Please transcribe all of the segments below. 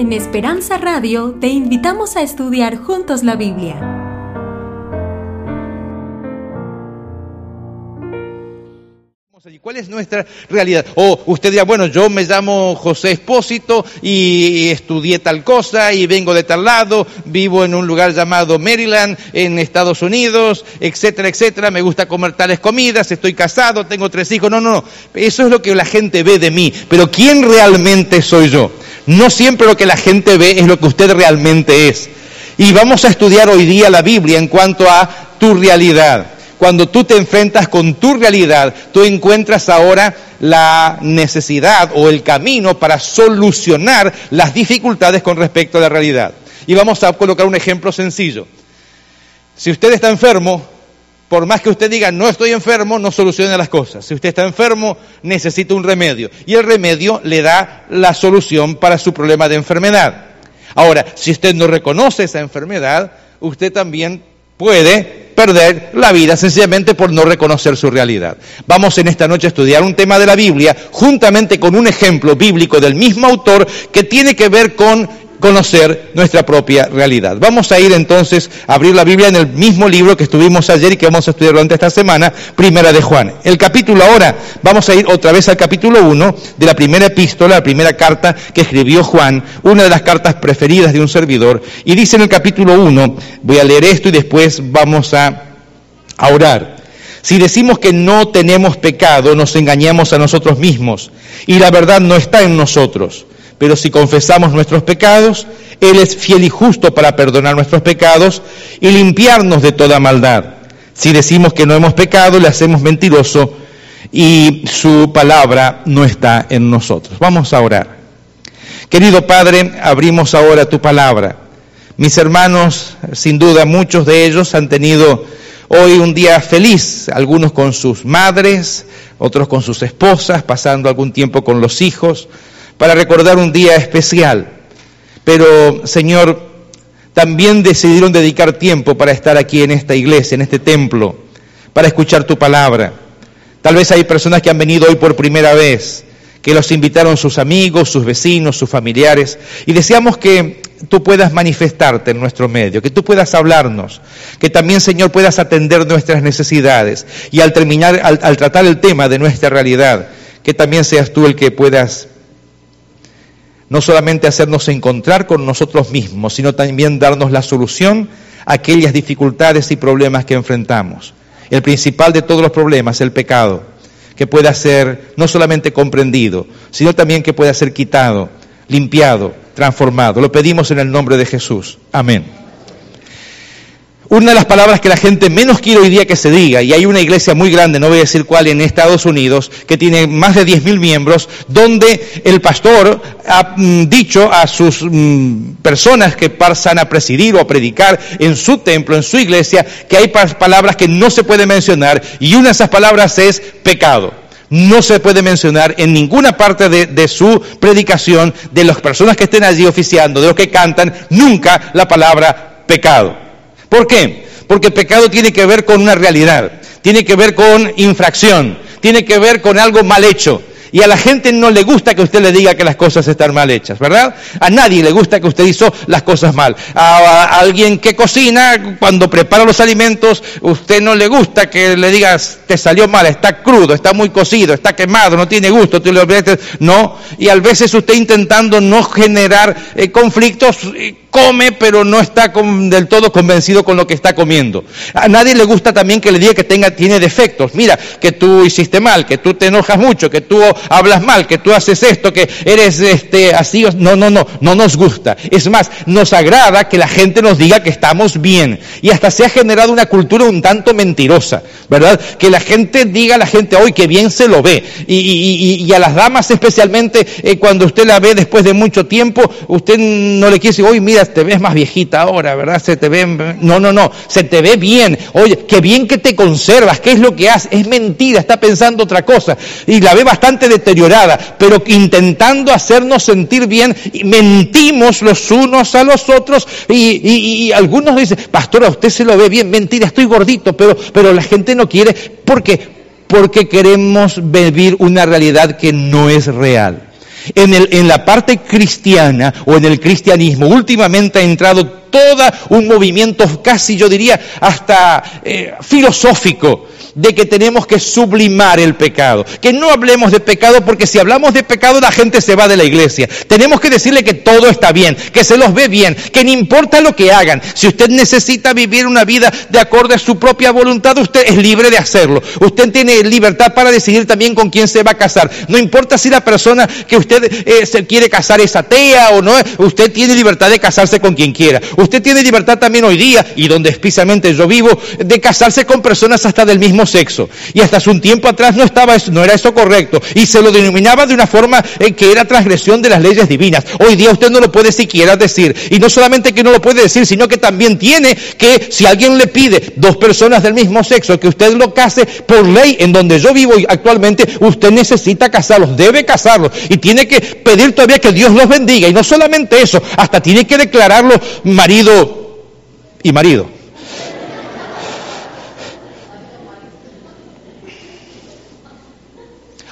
En Esperanza Radio te invitamos a estudiar juntos la Biblia. ¿Cuál es nuestra realidad? O usted dirá, bueno, yo me llamo José Espósito y estudié tal cosa y vengo de tal lado, vivo en un lugar llamado Maryland, en Estados Unidos, etcétera, etcétera, me gusta comer tales comidas, estoy casado, tengo tres hijos. No, no, no, eso es lo que la gente ve de mí, pero ¿quién realmente soy yo? No siempre lo que la gente ve es lo que usted realmente es. Y vamos a estudiar hoy día la Biblia en cuanto a tu realidad. Cuando tú te enfrentas con tu realidad, tú encuentras ahora la necesidad o el camino para solucionar las dificultades con respecto a la realidad. Y vamos a colocar un ejemplo sencillo. Si usted está enfermo, por más que usted diga no estoy enfermo, no soluciona las cosas. Si usted está enfermo, necesita un remedio. Y el remedio le da la solución para su problema de enfermedad. Ahora, si usted no reconoce esa enfermedad, usted también puede perder la vida sencillamente por no reconocer su realidad. Vamos en esta noche a estudiar un tema de la Biblia juntamente con un ejemplo bíblico del mismo autor que tiene que ver con conocer nuestra propia realidad. Vamos a ir entonces a abrir la Biblia en el mismo libro que estuvimos ayer y que vamos a estudiar durante esta semana, Primera de Juan. El capítulo ahora, vamos a ir otra vez al capítulo 1 de la primera epístola, la primera carta que escribió Juan, una de las cartas preferidas de un servidor, y dice en el capítulo 1, voy a leer esto y después vamos a, a orar. Si decimos que no tenemos pecado, nos engañamos a nosotros mismos y la verdad no está en nosotros. Pero si confesamos nuestros pecados, Él es fiel y justo para perdonar nuestros pecados y limpiarnos de toda maldad. Si decimos que no hemos pecado, le hacemos mentiroso y su palabra no está en nosotros. Vamos a orar. Querido Padre, abrimos ahora tu palabra. Mis hermanos, sin duda muchos de ellos han tenido hoy un día feliz, algunos con sus madres, otros con sus esposas, pasando algún tiempo con los hijos para recordar un día especial. Pero, Señor, también decidieron dedicar tiempo para estar aquí en esta iglesia, en este templo, para escuchar tu palabra. Tal vez hay personas que han venido hoy por primera vez, que los invitaron sus amigos, sus vecinos, sus familiares, y deseamos que tú puedas manifestarte en nuestro medio, que tú puedas hablarnos, que también, Señor, puedas atender nuestras necesidades y al terminar, al, al tratar el tema de nuestra realidad, que también seas tú el que puedas no solamente hacernos encontrar con nosotros mismos, sino también darnos la solución a aquellas dificultades y problemas que enfrentamos. El principal de todos los problemas, el pecado, que pueda ser no solamente comprendido, sino también que pueda ser quitado, limpiado, transformado. Lo pedimos en el nombre de Jesús. Amén. Una de las palabras que la gente menos quiere hoy día que se diga, y hay una iglesia muy grande, no voy a decir cuál, en Estados Unidos, que tiene más de 10.000 miembros, donde el pastor ha mm, dicho a sus mm, personas que pasan a presidir o a predicar en su templo, en su iglesia, que hay palabras que no se puede mencionar, y una de esas palabras es pecado no se puede mencionar en ninguna parte de, de, su predicación, de las personas que estén allí oficiando, de los que cantan, nunca la palabra pecado. ¿Por qué? Porque el pecado tiene que ver con una realidad, tiene que ver con infracción, tiene que ver con algo mal hecho. Y a la gente no le gusta que usted le diga que las cosas están mal hechas, ¿verdad? A nadie le gusta que usted hizo las cosas mal. A, alguien que cocina, cuando prepara los alimentos, usted no le gusta que le digas, te salió mal, está crudo, está muy cocido, está quemado, no tiene gusto, tú le no. Y a veces usted intentando no generar eh, conflictos, come, pero no está del todo convencido con lo que está comiendo. A nadie le gusta también que le diga que tenga, tiene defectos. Mira, que tú hiciste mal, que tú te enojas mucho, que tú hablas mal, que tú haces esto, que eres este, así. No, no, no, no nos gusta. Es más, nos agrada que la gente nos diga que estamos bien. Y hasta se ha generado una cultura un tanto mentirosa, ¿verdad? Que la gente diga a la gente hoy que bien se lo ve. Y, a las damas especialmente, eh, cuando usted la ve después de mucho tiempo, usted no le quiere decir, hoy mira, te ves más viejita ahora, ¿verdad? Se te ve, no, no, no, se te ve bien. Oye, qué bien que te conservas, ¿qué es lo que haces? Es mentira, está pensando otra cosa. Y la ve bastante deteriorada, pero intentando hacernos sentir bien, y mentimos los unos a los otros y, algunos dicen, pastora, usted se lo ve bien, mentira, estoy gordito, pero, pero la gente no quiere, ¿por qué? Porque queremos vivir una realidad que no es real. En, el, en la parte cristiana o en el cristianismo últimamente ha entrado todo un movimiento casi yo diría hasta eh, filosófico de que tenemos que sublimar el pecado. Que no hablemos de pecado porque si hablamos de pecado la gente se va de la iglesia. Tenemos que decirle que todo está bien, que se los ve bien, que no importa lo que hagan. Si usted necesita vivir una vida de acuerdo a su propia voluntad, usted es libre de hacerlo. Usted tiene libertad para decidir también con quién se va a casar. No importa si la persona que usted eh, se quiere casar es atea o no, usted tiene libertad de casarse con quien quiera. Usted tiene libertad también hoy día, y donde especialmente yo vivo, de casarse con personas hasta del mismo sexo. Y hasta hace un tiempo atrás no estaba eso, no era eso correcto. Y se lo denominaba de una forma que era transgresión de las leyes divinas. Hoy día usted no lo puede siquiera decir. Y no solamente que no lo puede decir, sino que también tiene que, si alguien le pide dos personas del mismo sexo que usted lo case, por ley en donde yo vivo actualmente, usted necesita casarlos, debe casarlos. Y tiene que pedir todavía que Dios los bendiga. Y no solamente eso, hasta tiene que declararlo marido y marido.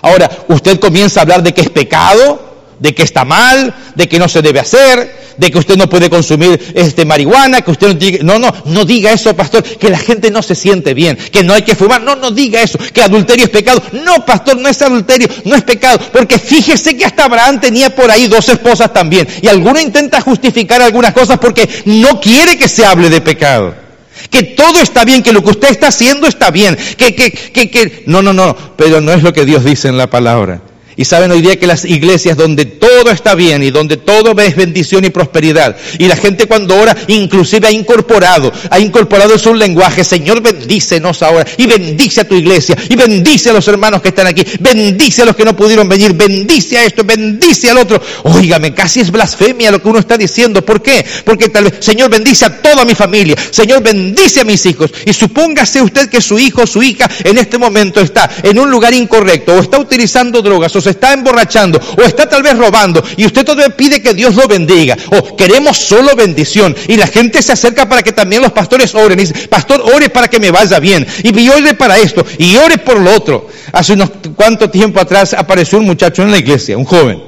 Ahora, usted comienza a hablar de que es pecado, de que está mal, de que no se debe hacer, de que usted no puede consumir este marihuana, que usted no diga, no, no, no diga eso, pastor, que la gente no se siente bien, que no hay que fumar, no, no diga eso, que adulterio es pecado. No, pastor, no es adulterio, no es pecado, porque fíjese que hasta Abraham tenía por ahí dos esposas también, y alguno intenta justificar algunas cosas porque no quiere que se hable de pecado que todo está bien, que lo que usted está haciendo está bien, que, que, que, que, no, no, no, pero no es lo que Dios dice en la palabra. Y saben hoy día que las iglesias donde todo está bien y donde todo es bendición y prosperidad. Y la gente cuando ora inclusive ha incorporado, ha incorporado su lenguaje, Señor bendícenos ahora y bendice a tu iglesia y bendice a los hermanos que están aquí, bendice a los que no pudieron venir, bendice a esto, bendice al otro. Óigame, casi es blasfemia lo que uno está diciendo. ¿Por qué? Porque tal vez, Señor bendice a toda mi familia, Señor bendice a mis hijos. Y supóngase usted que su hijo o su hija en este momento está en un lugar incorrecto o está utilizando drogas o está emborrachando o está tal vez robando y usted todavía pide que Dios lo bendiga o queremos solo bendición y la gente se acerca para que también los pastores oren y dice, pastor, ore para que me vaya bien y ore para esto y ore por lo otro. Hace unos cuanto tiempo atrás apareció un muchacho en la iglesia, un joven.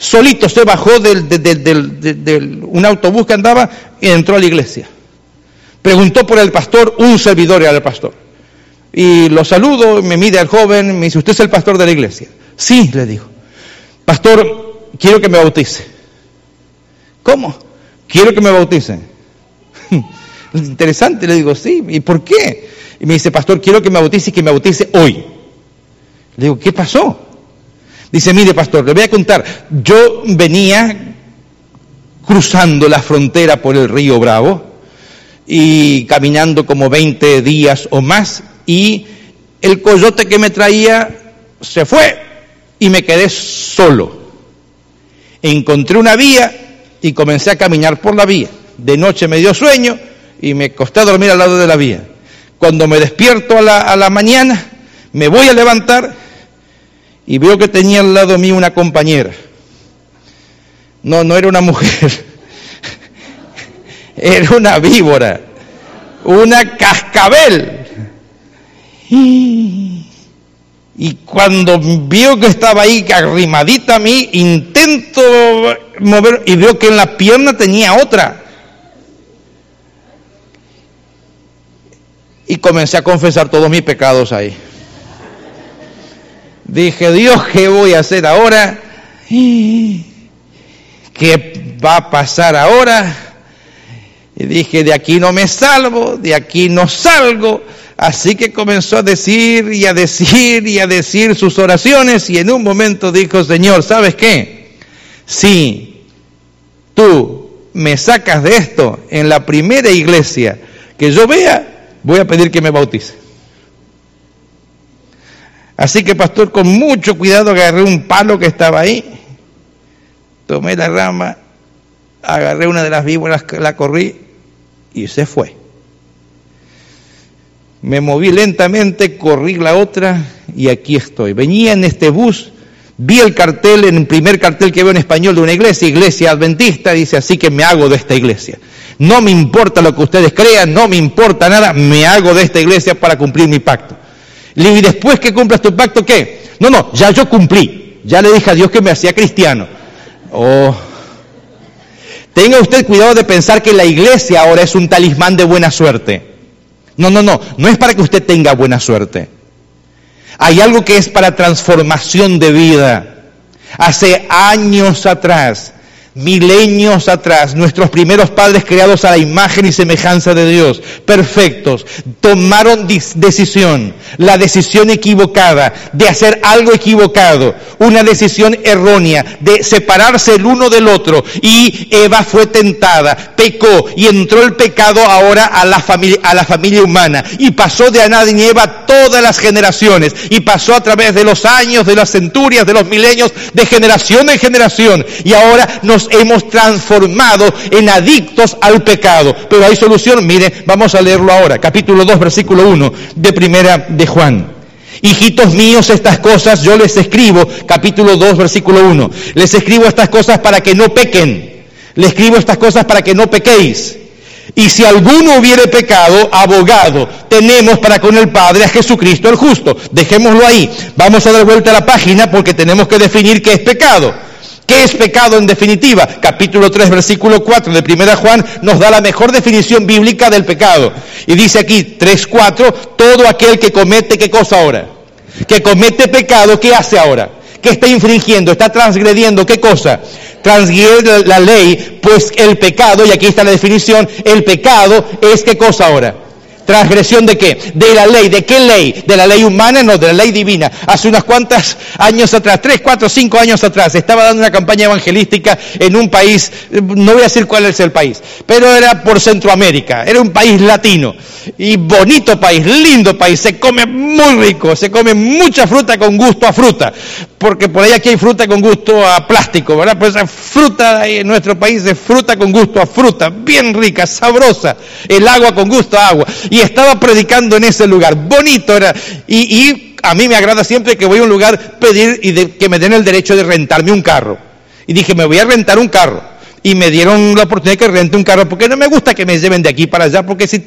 Solito se bajó del, un autobús que andaba y entró a la iglesia. Preguntó por el pastor, un servidor era el pastor. Y lo saludo, me mide al joven, me dice, ¿usted es el pastor de la iglesia? Sí, le digo. Pastor, quiero que me bautice. ¿Cómo? Quiero que me bautice. Interesante, le digo, sí. ¿Y por qué? Y me dice, pastor, quiero que me bautice y que me bautice hoy. Le digo, ¿qué pasó? Dice, mire, pastor, le voy a contar. Yo venía cruzando la frontera por el río Bravo y caminando como 20 días o más y el coyote que me traía se fue y me quedé solo. Encontré una vía y comencé a caminar por la vía. De noche me dio sueño y me costé dormir al lado de la vía. Cuando me despierto a la, a la mañana, me voy a levantar y veo que tenía al lado mío una compañera. No, no era una mujer, era una víbora, una cascabel. Y cuando vio que estaba ahí arrimadita a mí, intento mover y veo que en la pierna tenía otra. Y comencé a confesar todos mis pecados ahí. Dije, Dios, ¿qué voy a hacer ahora? ¿Qué va a pasar ahora? Y dije, de aquí no me salvo, de aquí no salgo. Así que comenzó a decir y a decir y a decir sus oraciones y en un momento dijo, Señor, ¿sabes qué? Si tú me sacas de esto en la primera iglesia que yo vea, voy a pedir que me bautice. Así que, pastor, con mucho cuidado agarré un palo que estaba ahí, tomé la rama, agarré una de las víboras, la corrí y se fue. Me moví lentamente, corrí la otra y aquí estoy. Venía en este bus, vi el cartel, en el primer cartel que veo en español de una iglesia, iglesia adventista, dice así que me hago de esta iglesia. No me importa lo que ustedes crean, no me importa nada, me hago de esta iglesia para cumplir mi pacto. Y después que cumplas tu pacto, ¿qué? No, no, ya yo cumplí. Ya le dije a Dios que me hacía cristiano. Oh. Tenga usted cuidado de pensar que la iglesia ahora es un talismán de buena suerte. No, no, no, no es para que usted tenga buena suerte. Hay algo que es para transformación de vida. Hace años atrás milenios atrás, nuestros primeros padres creados a la imagen y semejanza de Dios, perfectos, tomaron decisión, la decisión equivocada de hacer algo equivocado, una decisión errónea de separarse el uno del otro y Eva fue tentada, pecó y entró el pecado ahora a la familia, a la familia humana y pasó de Adán y Eva todas las generaciones y pasó a través de los años, de las centurias, de los milenios, de generación en generación y ahora nos hemos transformado en adictos al pecado. Pero hay solución, mire, vamos a leerlo ahora, capítulo 2, versículo 1 de primera de Juan. Hijitos míos, estas cosas yo les escribo, capítulo 2, versículo 1. Les escribo estas cosas para que no pequen. Les escribo estas cosas para que no pequéis. Y si alguno hubiere pecado, abogado tenemos para con el Padre a Jesucristo el justo. Dejémoslo ahí. Vamos a dar vuelta a la página porque tenemos que definir qué es pecado. ¿Qué es pecado en definitiva? Capítulo 3, versículo 4 de 1 Juan nos da la mejor definición bíblica del pecado. Y dice aquí 3, 4, todo aquel que comete, ¿qué cosa ahora? Que comete pecado, ¿qué hace ahora? ¿Qué está infringiendo? ¿Está transgrediendo qué cosa? Transgrede la ley, pues el pecado, y aquí está la definición, el pecado es qué cosa ahora? ¿Transgresión de qué? De la ley. ¿De qué ley? ¿De la ley humana? No, de la ley divina. Hace unas cuantas años atrás, tres, cuatro, cinco años atrás, estaba dando una campaña evangelística en un país, no voy a decir cuál es el país, pero era por Centroamérica, era un país latino. Y bonito país, lindo país, se come muy rico, se come mucha fruta con gusto a fruta, porque por ahí aquí hay fruta con gusto a plástico, ¿verdad? Pues esa fruta en nuestro país es fruta con gusto a fruta, bien rica, sabrosa, el agua con gusto a agua. Estaba predicando en ese lugar, bonito era. Y, a mí me agrada siempre que voy a un lugar pedir y que me den el derecho de rentarme un carro. Y dije, me voy a rentar un carro y me dieron la oportunidad que rente un carro, porque no me gusta que me lleven de aquí para allá, porque si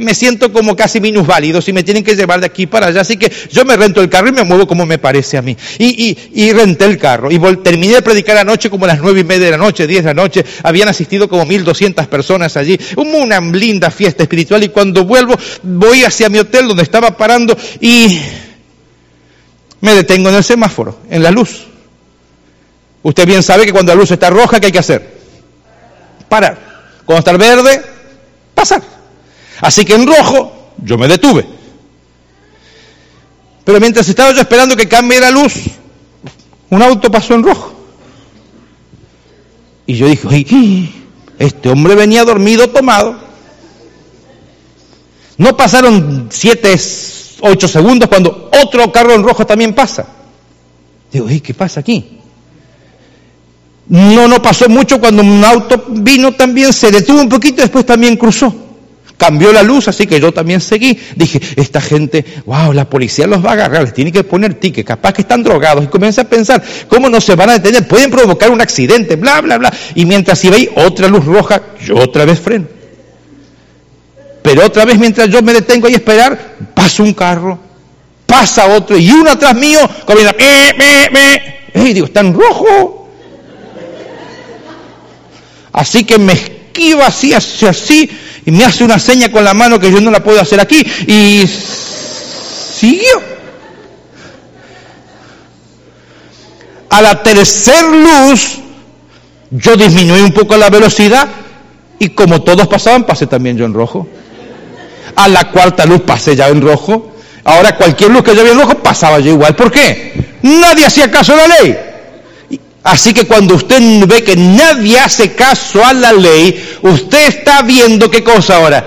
me siento como casi minusválido si me tienen que llevar de aquí para allá, así que yo me rento el carro y me muevo como me parece a mí. Y, y, renté el carro, y terminé de predicar anoche como a las nueve y media de la noche, diez de la noche, habían asistido como mil doscientas personas allí, una linda fiesta espiritual, y cuando vuelvo voy hacia mi hotel donde estaba parando y me detengo en el semáforo, en la luz. Usted bien sabe que cuando la luz está roja, ¿qué hay que hacer? Parar. Cuando está el verde, pasar. Así que en rojo yo me detuve. Pero mientras estaba yo esperando que cambie la luz, un auto pasó en rojo. Y yo dije, este hombre venía dormido, tomado. No pasaron siete, ocho segundos cuando otro carro en rojo también pasa. Digo, ¿qué pasa aquí? No, no pasó mucho cuando un auto vino también, se detuvo un poquito después también cruzó. Cambió la luz, así que yo también seguí. Dije, esta gente, wow, la policía los va a agarrar, les tiene que poner ticket, capaz que están drogados. Y comencé a pensar, ¿cómo no se van a detener? Pueden provocar un accidente, bla, bla, bla. Y mientras si veis otra luz roja, yo otra vez freno. Pero otra vez mientras yo me detengo ahí a esperar, pasa un carro, pasa otro, y uno atrás mío comienza, me, me, me. Y digo, está en rojo. Así que me esquiva así, hace así, y me hace una seña con la mano que yo no la puedo hacer aquí, y siguió. A la tercera luz, yo disminuí un poco la velocidad, y como todos pasaban, pasé también yo en rojo. A la cuarta luz pasé ya en rojo. Ahora cualquier luz que yo vi en rojo pasaba yo igual. ¿Por qué? Nadie hacía caso a la ley. Así que cuando usted ve que nadie hace caso a la ley, usted está viendo qué cosa ahora,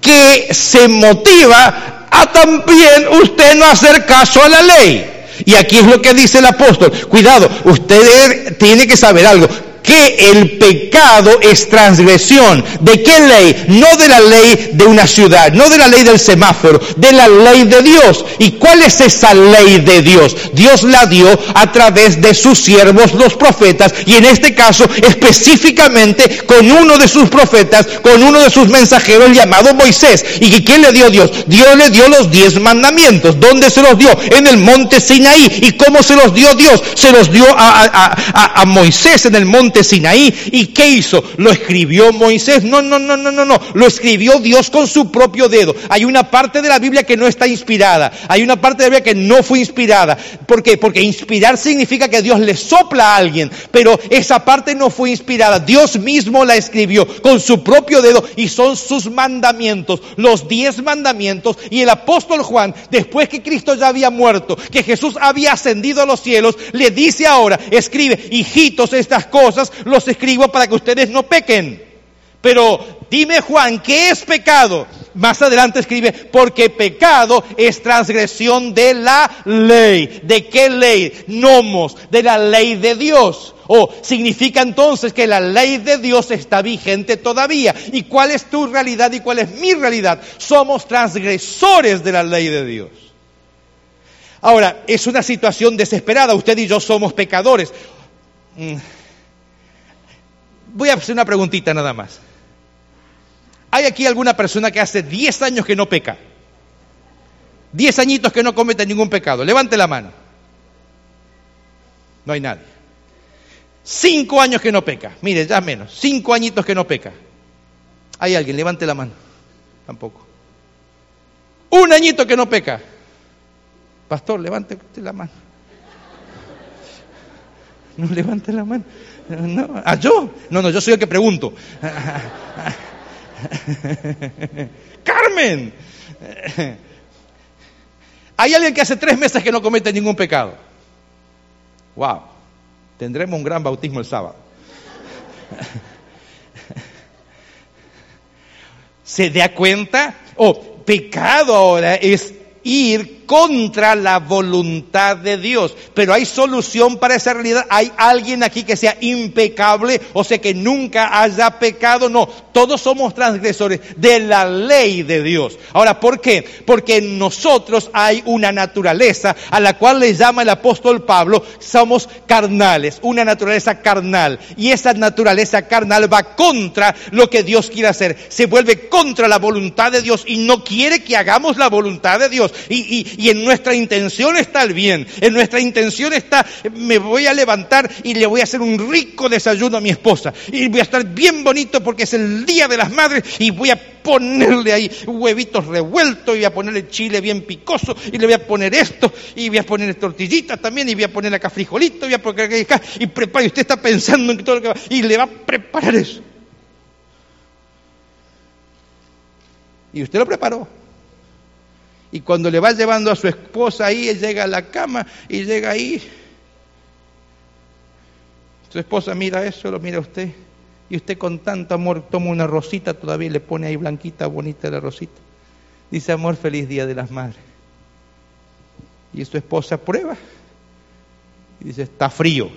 que se motiva a también usted no hacer caso a la ley. Y aquí es lo que dice el apóstol. Cuidado, usted tiene que saber algo. Que el pecado es transgresión. ¿De qué ley? No de la ley de una ciudad, no de la ley del semáforo, de la ley de Dios. ¿Y cuál es esa ley de Dios? Dios la dio a través de sus siervos, los profetas, y en este caso específicamente con uno de sus profetas, con uno de sus mensajeros llamado Moisés. ¿Y quién le dio Dios? Dios le dio los diez mandamientos. ¿Dónde se los dio? En el monte Sinaí. ¿Y cómo se los dio Dios? Se los dio a, a Moisés en el monte Sinaí. ¿Y qué hizo? ¿Lo escribió Moisés? No, no, no, no, no, no. Lo escribió Dios con su propio dedo. Hay una parte de la Biblia que no está inspirada. Hay una parte de la Biblia que no fue inspirada. ¿Por qué? Porque inspirar significa que Dios le sopla a alguien. Pero esa parte no fue inspirada. Dios mismo la escribió con su propio dedo y son sus mandamientos, los diez mandamientos. Y el apóstol Juan, después que Cristo ya había muerto, que Jesús había ascendido a los cielos, le dice ahora, escribe, hijitos, estas cosas los escribo para que ustedes no pequen. Pero dime Juan, ¿qué es pecado? Más adelante escribe, porque pecado es transgresión de la ley. ¿De qué ley? Nomos, de la ley de Dios. O significa entonces que la ley de Dios está vigente todavía. ¿Y cuál es tu realidad y cuál es mi realidad? Somos transgresores de la ley de Dios. Ahora, es una situación desesperada. Usted y yo somos pecadores. Mm. Voy a hacer una preguntita nada más. ¿Hay aquí alguna persona que hace 10 años que no peca? 10 añitos que no comete ningún pecado. Levante la mano. No hay nadie. 5 años que no peca. Mire, ya menos. 5 añitos que no peca. ¿Hay alguien? Levante la mano. Tampoco. Un añito que no peca. Pastor, levante la mano. No levante la mano. No, ¿Ah, yo? No, no, yo soy el que pregunto. Carmen. Hay alguien que hace tres meses que no comete ningún pecado. Wow. Tendremos un gran bautismo el sábado. ¿Se da cuenta? Oh, pecado ahora es ir contra la voluntad de Dios. Pero hay solución para esa realidad. Hay alguien aquí que sea impecable, o sea que nunca haya pecado. No, todos somos transgresores de la ley de Dios. Ahora, ¿por qué? Porque en nosotros hay una naturaleza a la cual le llama el apóstol Pablo, somos carnales, una naturaleza carnal. Y esa naturaleza carnal va contra lo que Dios quiere hacer. Se vuelve contra la voluntad de Dios y no quiere que hagamos la voluntad de Dios. Y, en nuestra intención está el bien. En nuestra intención está, me voy a levantar y le voy a hacer un rico desayuno a mi esposa. Y voy a estar bien bonito porque es el Día de las Madres y voy a ponerle ahí huevitos revueltos y voy a ponerle chile bien picoso y le voy a poner esto y voy a poner tortillitas también y voy a poner acá frijolito y voy a poner acá y prepara, y usted está pensando en todo lo que va y le va a preparar eso. Y usted lo preparó. Y cuando le va llevando a su esposa ahí, él llega a la cama y llega ahí. Su esposa mira eso, lo mira usted. Y usted con tanto amor toma una rosita todavía y le pone ahí blanquita, bonita la rosita. Dice, amor, feliz día de las madres. Y su esposa prueba. Y dice, está frío.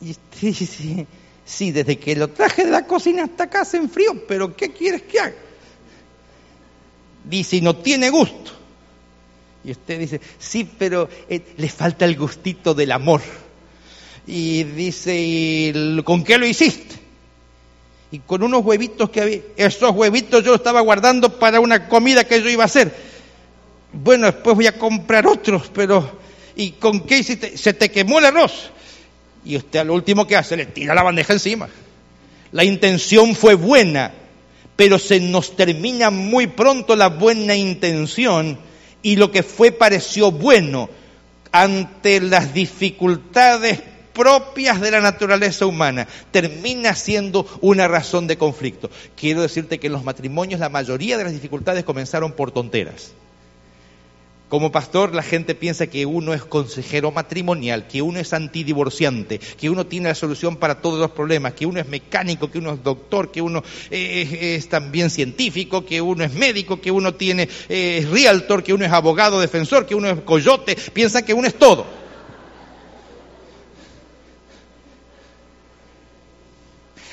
Y usted dice, Sí, desde que lo traje de la cocina hasta acá en frío, pero ¿qué quieres que haga? Dice, y no tiene gusto. Y usted dice, sí, pero eh, le falta el gustito del amor. Y dice, ¿y con qué lo hiciste? Y con unos huevitos que había. Esos huevitos yo los estaba guardando para una comida que yo iba a hacer. Bueno, después voy a comprar otros, pero ¿y con qué hiciste? Se te quemó el arroz y usted lo último que hace, le tira la bandeja encima. La intención fue buena, pero se nos termina muy pronto la buena intención y lo que fue pareció bueno ante las dificultades propias de la naturaleza humana, termina siendo una razón de conflicto. Quiero decirte que en los matrimonios la mayoría de las dificultades comenzaron por tonteras. Como pastor, la gente piensa que uno es consejero matrimonial, que uno es antidivorciante, que uno tiene la solución para todos los problemas, que uno es mecánico, que uno es doctor, que uno es también científico, que uno es médico, que uno tiene realtor, que uno es abogado, defensor, que uno es coyote. Piensa que uno es todo.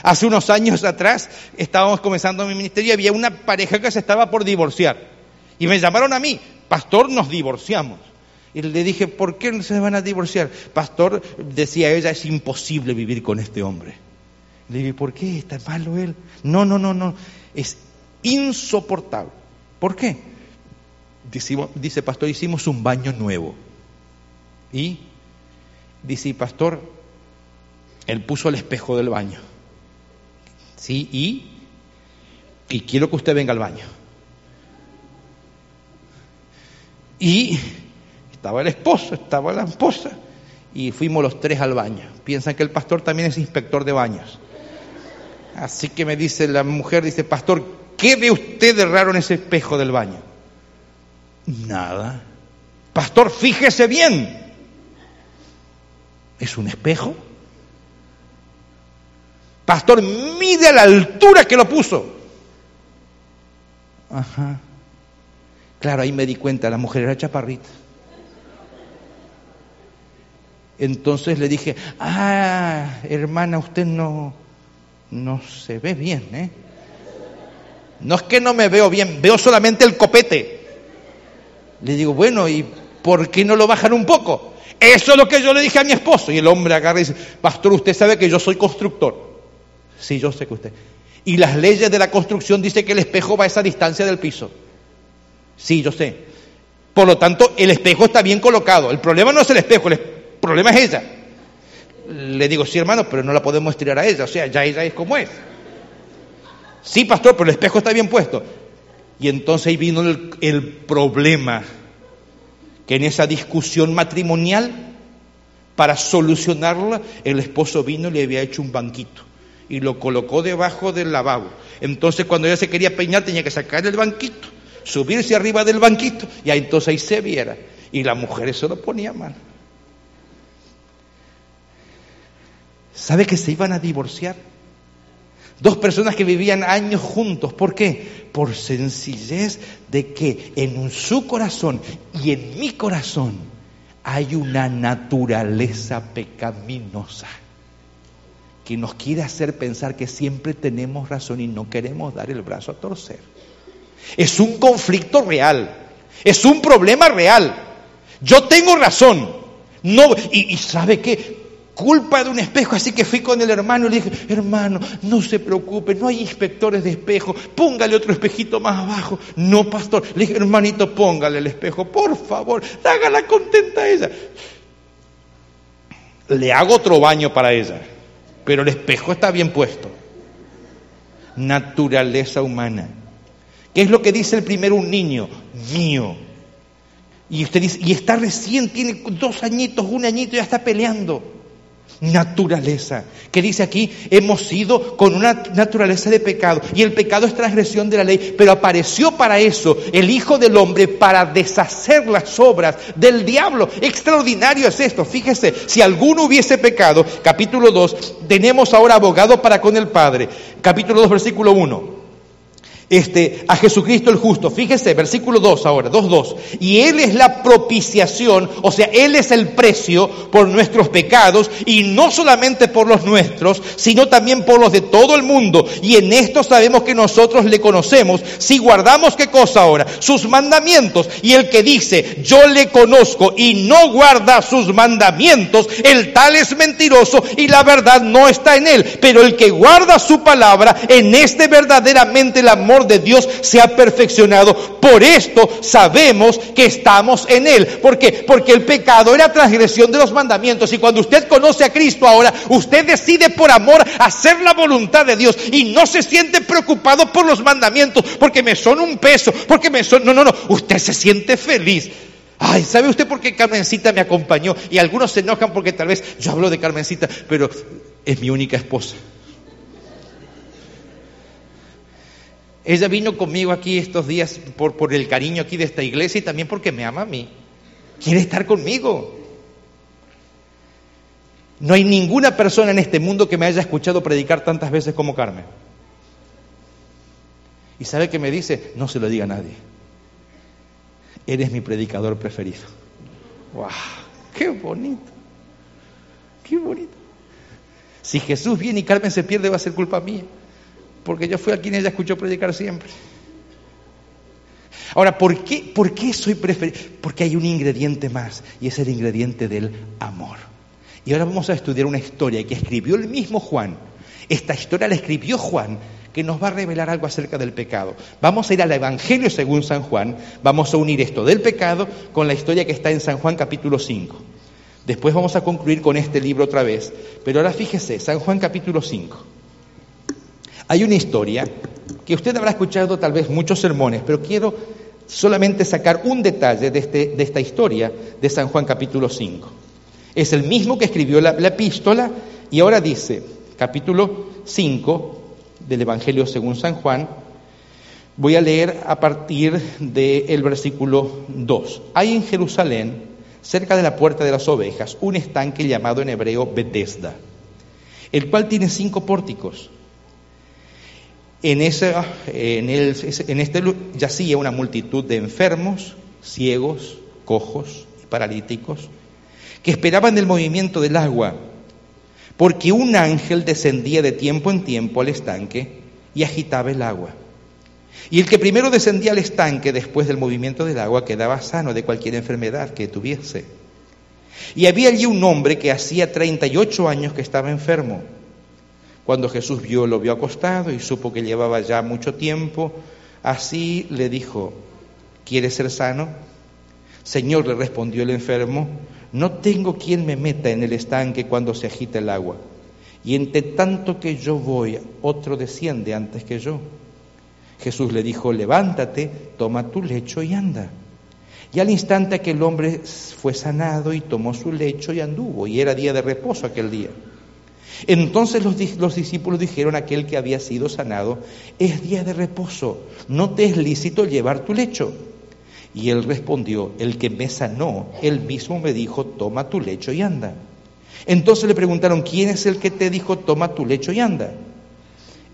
Hace unos años atrás estábamos comenzando mi ministerio y había una pareja que se estaba por divorciar. Y me llamaron a mí, pastor, nos divorciamos. Y le dije, ¿por qué se van a divorciar? Pastor, decía ella, es imposible vivir con este hombre. Le dije, ¿por qué? ¿Está malo él? No, no, no, no. Es insoportable. ¿Por qué? Dice, dice pastor, hicimos un baño nuevo. Y dice, pastor, él puso el espejo del baño. ¿Sí? Y, y quiero que usted venga al baño. Y estaba el esposo, estaba la esposa, y fuimos los tres al baño. Piensan que el pastor también es inspector de baños. Así que me dice la mujer, dice, pastor, ¿qué ve usted de raro en ese espejo del baño? Nada. Pastor, fíjese bien. ¿Es un espejo? Pastor, mide a la altura que lo puso. Ajá. Claro, ahí me di cuenta, la mujer era chaparrita. Entonces le dije, ah, hermana, usted no, no se ve bien, ¿eh? No es que no me veo bien, veo solamente el copete. Le digo, bueno, ¿y por qué no lo bajan un poco? Eso es lo que yo le dije a mi esposo. Y el hombre agarra y dice, pastor, usted sabe que yo soy constructor. Sí, yo sé que usted. Y las leyes de la construcción dicen que el espejo va a esa distancia del piso. Sí, yo sé. Por lo tanto, el espejo está bien colocado. El problema no es el espejo, el problema es ella. Le digo, sí, hermano, pero no la podemos estirar a ella. O sea, ya ella es como es. Sí, pastor, pero el espejo está bien puesto. Y entonces ahí vino el, el problema, que en esa discusión matrimonial, para solucionarla, el esposo vino y le había hecho un banquito y lo colocó debajo del lavabo. Entonces cuando ella se quería peinar tenía que sacar el banquito, subirse arriba del banquito y ahí entonces ahí se viera. Y la mujer eso lo ponía mal. ¿Sabe que se iban a divorciar? Dos personas que vivían años juntos. ¿Por qué? Por sencillez de que en su corazón y en mi corazón hay una naturaleza pecaminosa que nos quiere hacer pensar que siempre tenemos razón y no queremos dar el brazo a torcer. Es un conflicto real, es un problema real. Yo tengo razón. No, y, y sabe qué, culpa de un espejo, así que fui con el hermano y le dije, hermano, no se preocupe, no hay inspectores de espejo, póngale otro espejito más abajo. No, pastor, le dije, hermanito, póngale el espejo, por favor, hágala contenta a ella. Le hago otro baño para ella, pero el espejo está bien puesto. Naturaleza humana. ¿Qué es lo que dice el primero un niño? Mío. Y usted dice, y está recién, tiene dos añitos, un añito, ya está peleando naturaleza. Que dice aquí, hemos sido con una naturaleza de pecado. Y el pecado es transgresión de la ley. Pero apareció para eso el Hijo del Hombre para deshacer las obras del diablo. Extraordinario es esto. Fíjese, si alguno hubiese pecado, capítulo 2, tenemos ahora abogado para con el Padre. Capítulo 2, versículo 1 este, a Jesucristo el justo. Fíjese, versículo 2 ahora, 2.2. Y Él es la propiciación, o sea, Él es el precio por nuestros pecados y no solamente por los nuestros, sino también por los de todo el mundo. Y en esto sabemos que nosotros le conocemos si guardamos qué cosa ahora, sus mandamientos. Y el que dice, yo le conozco y no guarda sus mandamientos, el tal es mentiroso y la verdad no está en él. Pero el que guarda su palabra, en este verdaderamente el amor de Dios se ha perfeccionado. Por esto sabemos que estamos en Él. Porque el pecado era transgresión de los mandamientos. Y cuando usted conoce a Cristo ahora, usted decide por amor hacer la voluntad de Dios y no se siente preocupado por los mandamientos porque me son un peso, porque me son... No, no, no. Usted se siente feliz. Ay, ¿sabe usted por qué Carmencita me acompañó? Y algunos se enojan porque tal vez yo hablo de Carmencita, pero es mi única esposa. Ella vino conmigo aquí estos días por, por el cariño aquí de esta iglesia y también porque me ama a mí. Quiere estar conmigo. No hay ninguna persona en este mundo que me haya escuchado predicar tantas veces como Carmen. ¿Y sabe qué me dice? No se lo diga a nadie. Eres mi predicador preferido. ¡Wow! ¡Qué bonito! ¡Qué bonito! Si Jesús viene y Carmen se pierde, va a ser culpa mía. Porque yo fui a quien ella escuchó predicar siempre. Ahora, ¿por qué, ¿por qué soy preferido? Porque hay un ingrediente más, y es el ingrediente del amor. Y ahora vamos a estudiar una historia que escribió el mismo Juan. Esta historia la escribió Juan, que nos va a revelar algo acerca del pecado. Vamos a ir al Evangelio según San Juan, vamos a unir esto del pecado con la historia que está en San Juan capítulo 5. Después vamos a concluir con este libro otra vez, pero ahora fíjese, San Juan capítulo 5. Hay una historia que usted habrá escuchado tal vez muchos sermones, pero quiero solamente sacar un detalle de, este, de esta historia de San Juan capítulo 5. Es el mismo que escribió la, la epístola y ahora dice, capítulo 5, del Evangelio según San Juan, voy a leer a partir del versículo 2. Hay en Jerusalén, cerca de la puerta de las ovejas, un estanque llamado en hebreo Bethesda, el cual tiene cinco pórticos. En, ese, en, el, en este yacía una multitud de enfermos, ciegos, cojos y paralíticos, que esperaban el movimiento del agua porque un ángel descendía de tiempo en tiempo al estanque y agitaba el agua. Y el que primero descendía al estanque después del movimiento del agua quedaba sano de cualquier enfermedad que tuviese. Y había allí un hombre que hacía 38 años que estaba enfermo. Cuando Jesús vio, lo vio acostado y supo que llevaba ya mucho tiempo, así le dijo, ¿quieres ser sano? Señor, le respondió el enfermo, no tengo quien me meta en el estanque cuando se agita el agua. Y entre tanto que yo voy, otro desciende antes que yo. Jesús le dijo, levántate, toma tu lecho y anda. Y al instante aquel hombre fue sanado y tomó su lecho y anduvo, y era día de reposo aquel día. Entonces los, los, discípulos dijeron a aquel que había sido sanado, es día de reposo, no te es lícito llevar tu lecho. Y él respondió, el que me sanó, él mismo me dijo, toma tu lecho y anda. Entonces le preguntaron, ¿quién es el que te dijo, toma tu lecho y anda?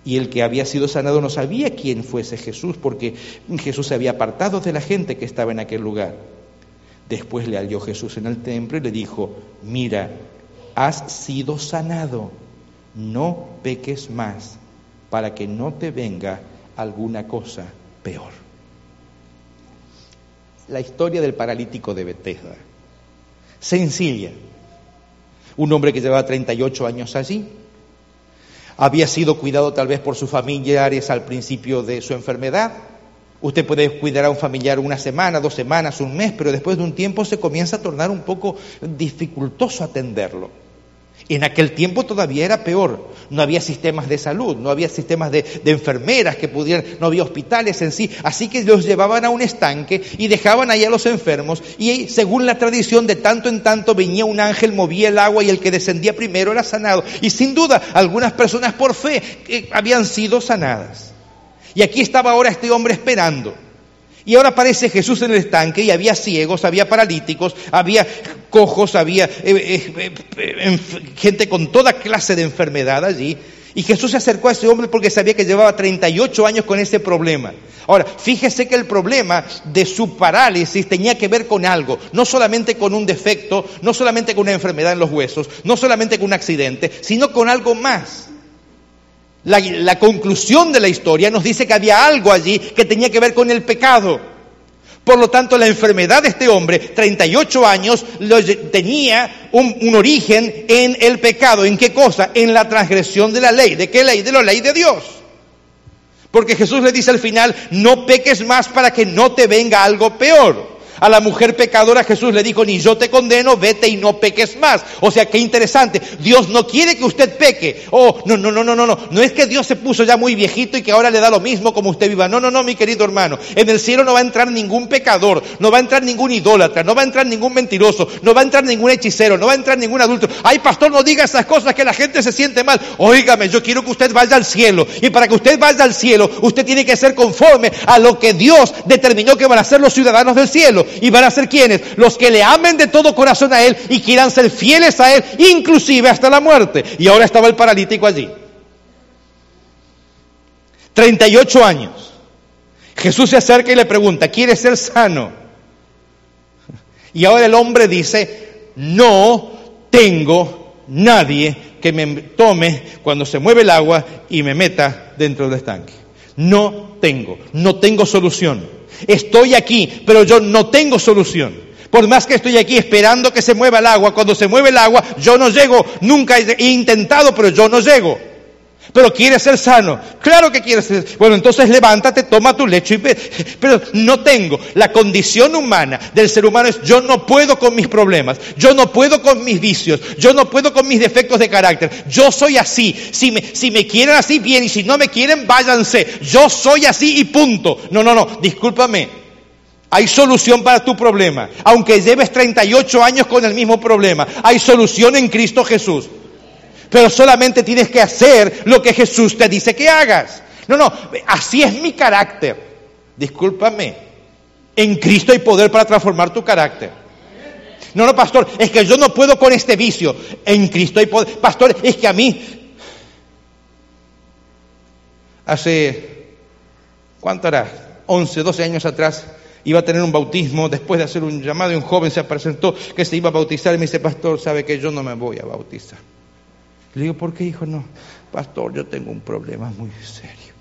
Y el que había sido sanado no sabía quién fuese Jesús, porque Jesús se había apartado de la gente que estaba en aquel lugar. Después le halló Jesús en el templo y le dijo, mira, has sido sanado, no peques más, para que no te venga alguna cosa peor la historia del paralítico de Bethesda. Sencilla. Un hombre que llevaba 38 años allí. Había sido cuidado tal vez por sus familiares al principio de su enfermedad. Usted puede cuidar a un familiar una semana, dos semanas, un mes, pero después de un tiempo se comienza a tornar un poco dificultoso atenderlo. En aquel tiempo todavía era peor. No había sistemas de salud, no había sistemas de, enfermeras que pudieran, no había hospitales en sí. Así que los llevaban a un estanque y dejaban ahí a los enfermos. Y según la tradición, de tanto en tanto venía un ángel, movía el agua y el que descendía primero era sanado. Y sin duda, algunas personas por fe eh, habían sido sanadas. Y aquí estaba ahora este hombre esperando. Y ahora aparece Jesús en el estanque y había ciegos, había paralíticos, había cojos, había eh, eh, eh, gente con toda clase de enfermedad allí. Y Jesús se acercó a ese hombre porque sabía que llevaba 38 años con ese problema. Ahora, fíjese que el problema de su parálisis tenía que ver con algo, no solamente con un defecto, no solamente con una enfermedad en los huesos, no solamente con un accidente, sino con algo más. La, conclusión de la historia nos dice que había algo allí que tenía que ver con el pecado. Por lo tanto, la enfermedad de este hombre, 38 años, tenía un, un, origen en el pecado. ¿En qué cosa? En la transgresión de la ley. ¿De qué ley? De la ley de Dios. Porque Jesús le dice al final, no peques más para que no te venga algo peor. A la mujer pecadora Jesús le dijo, ni yo te condeno, vete y no peques más. O sea, qué interesante. Dios no quiere que usted peque. Oh, no, no, no, no, no, no. No es que Dios se puso ya muy viejito y que ahora le da lo mismo como usted viva. No, no, no, mi querido hermano. En el cielo no va a entrar ningún pecador, no va a entrar ningún idólatra, no va a entrar ningún mentiroso, no va a entrar ningún hechicero, no va a entrar ningún adulto. Ay, pastor, no diga esas cosas que la gente se siente mal. Óigame, yo quiero que usted vaya al cielo. Y para que usted vaya al cielo, usted tiene que ser conforme a lo que Dios determinó que van a ser los ciudadanos del cielo. ¿Y van a ser quienes? Los que le amen de todo corazón a Él y quieran ser fieles a Él, inclusive hasta la muerte. Y ahora estaba el paralítico allí. 38 años. Jesús se acerca y le pregunta, ¿quieres ser sano? Y ahora el hombre dice, no tengo nadie que me tome cuando se mueve el agua y me meta dentro del estanque. No tengo, no tengo solución. Estoy aquí, pero yo no tengo solución. Por más que estoy aquí esperando que se mueva el agua, cuando se mueve el agua, yo no llego. Nunca he intentado, pero yo no llego. Pero quieres ser sano. Claro que quieres ser. Bueno, entonces levántate, toma tu lecho y Pero no tengo. La condición humana del ser humano es yo no puedo con mis problemas. Yo no puedo con mis vicios. Yo no puedo con mis defectos de carácter. Yo soy así. Si me, si me quieren así, bien. Y si no me quieren, váyanse. Yo soy así y punto. No, no, no. Discúlpame. Hay solución para tu problema. Aunque lleves 38 años con el mismo problema. Hay solución en Cristo Jesús. Pero solamente tienes que hacer lo que Jesús te dice que hagas. No, no, así es mi carácter. Discúlpame. En Cristo hay poder para transformar tu carácter. No, no, pastor, es que yo no puedo con este vicio. En Cristo hay poder. Pastor, es que a mí, hace, ¿cuánto era? 11, 12 años atrás, iba a tener un bautismo. Después de hacer un llamado, y un joven se presentó que se iba a bautizar y me dice, pastor, sabe que yo no me voy a bautizar. Le digo, ¿por qué, hijo? No, pastor, yo tengo un problema muy serio.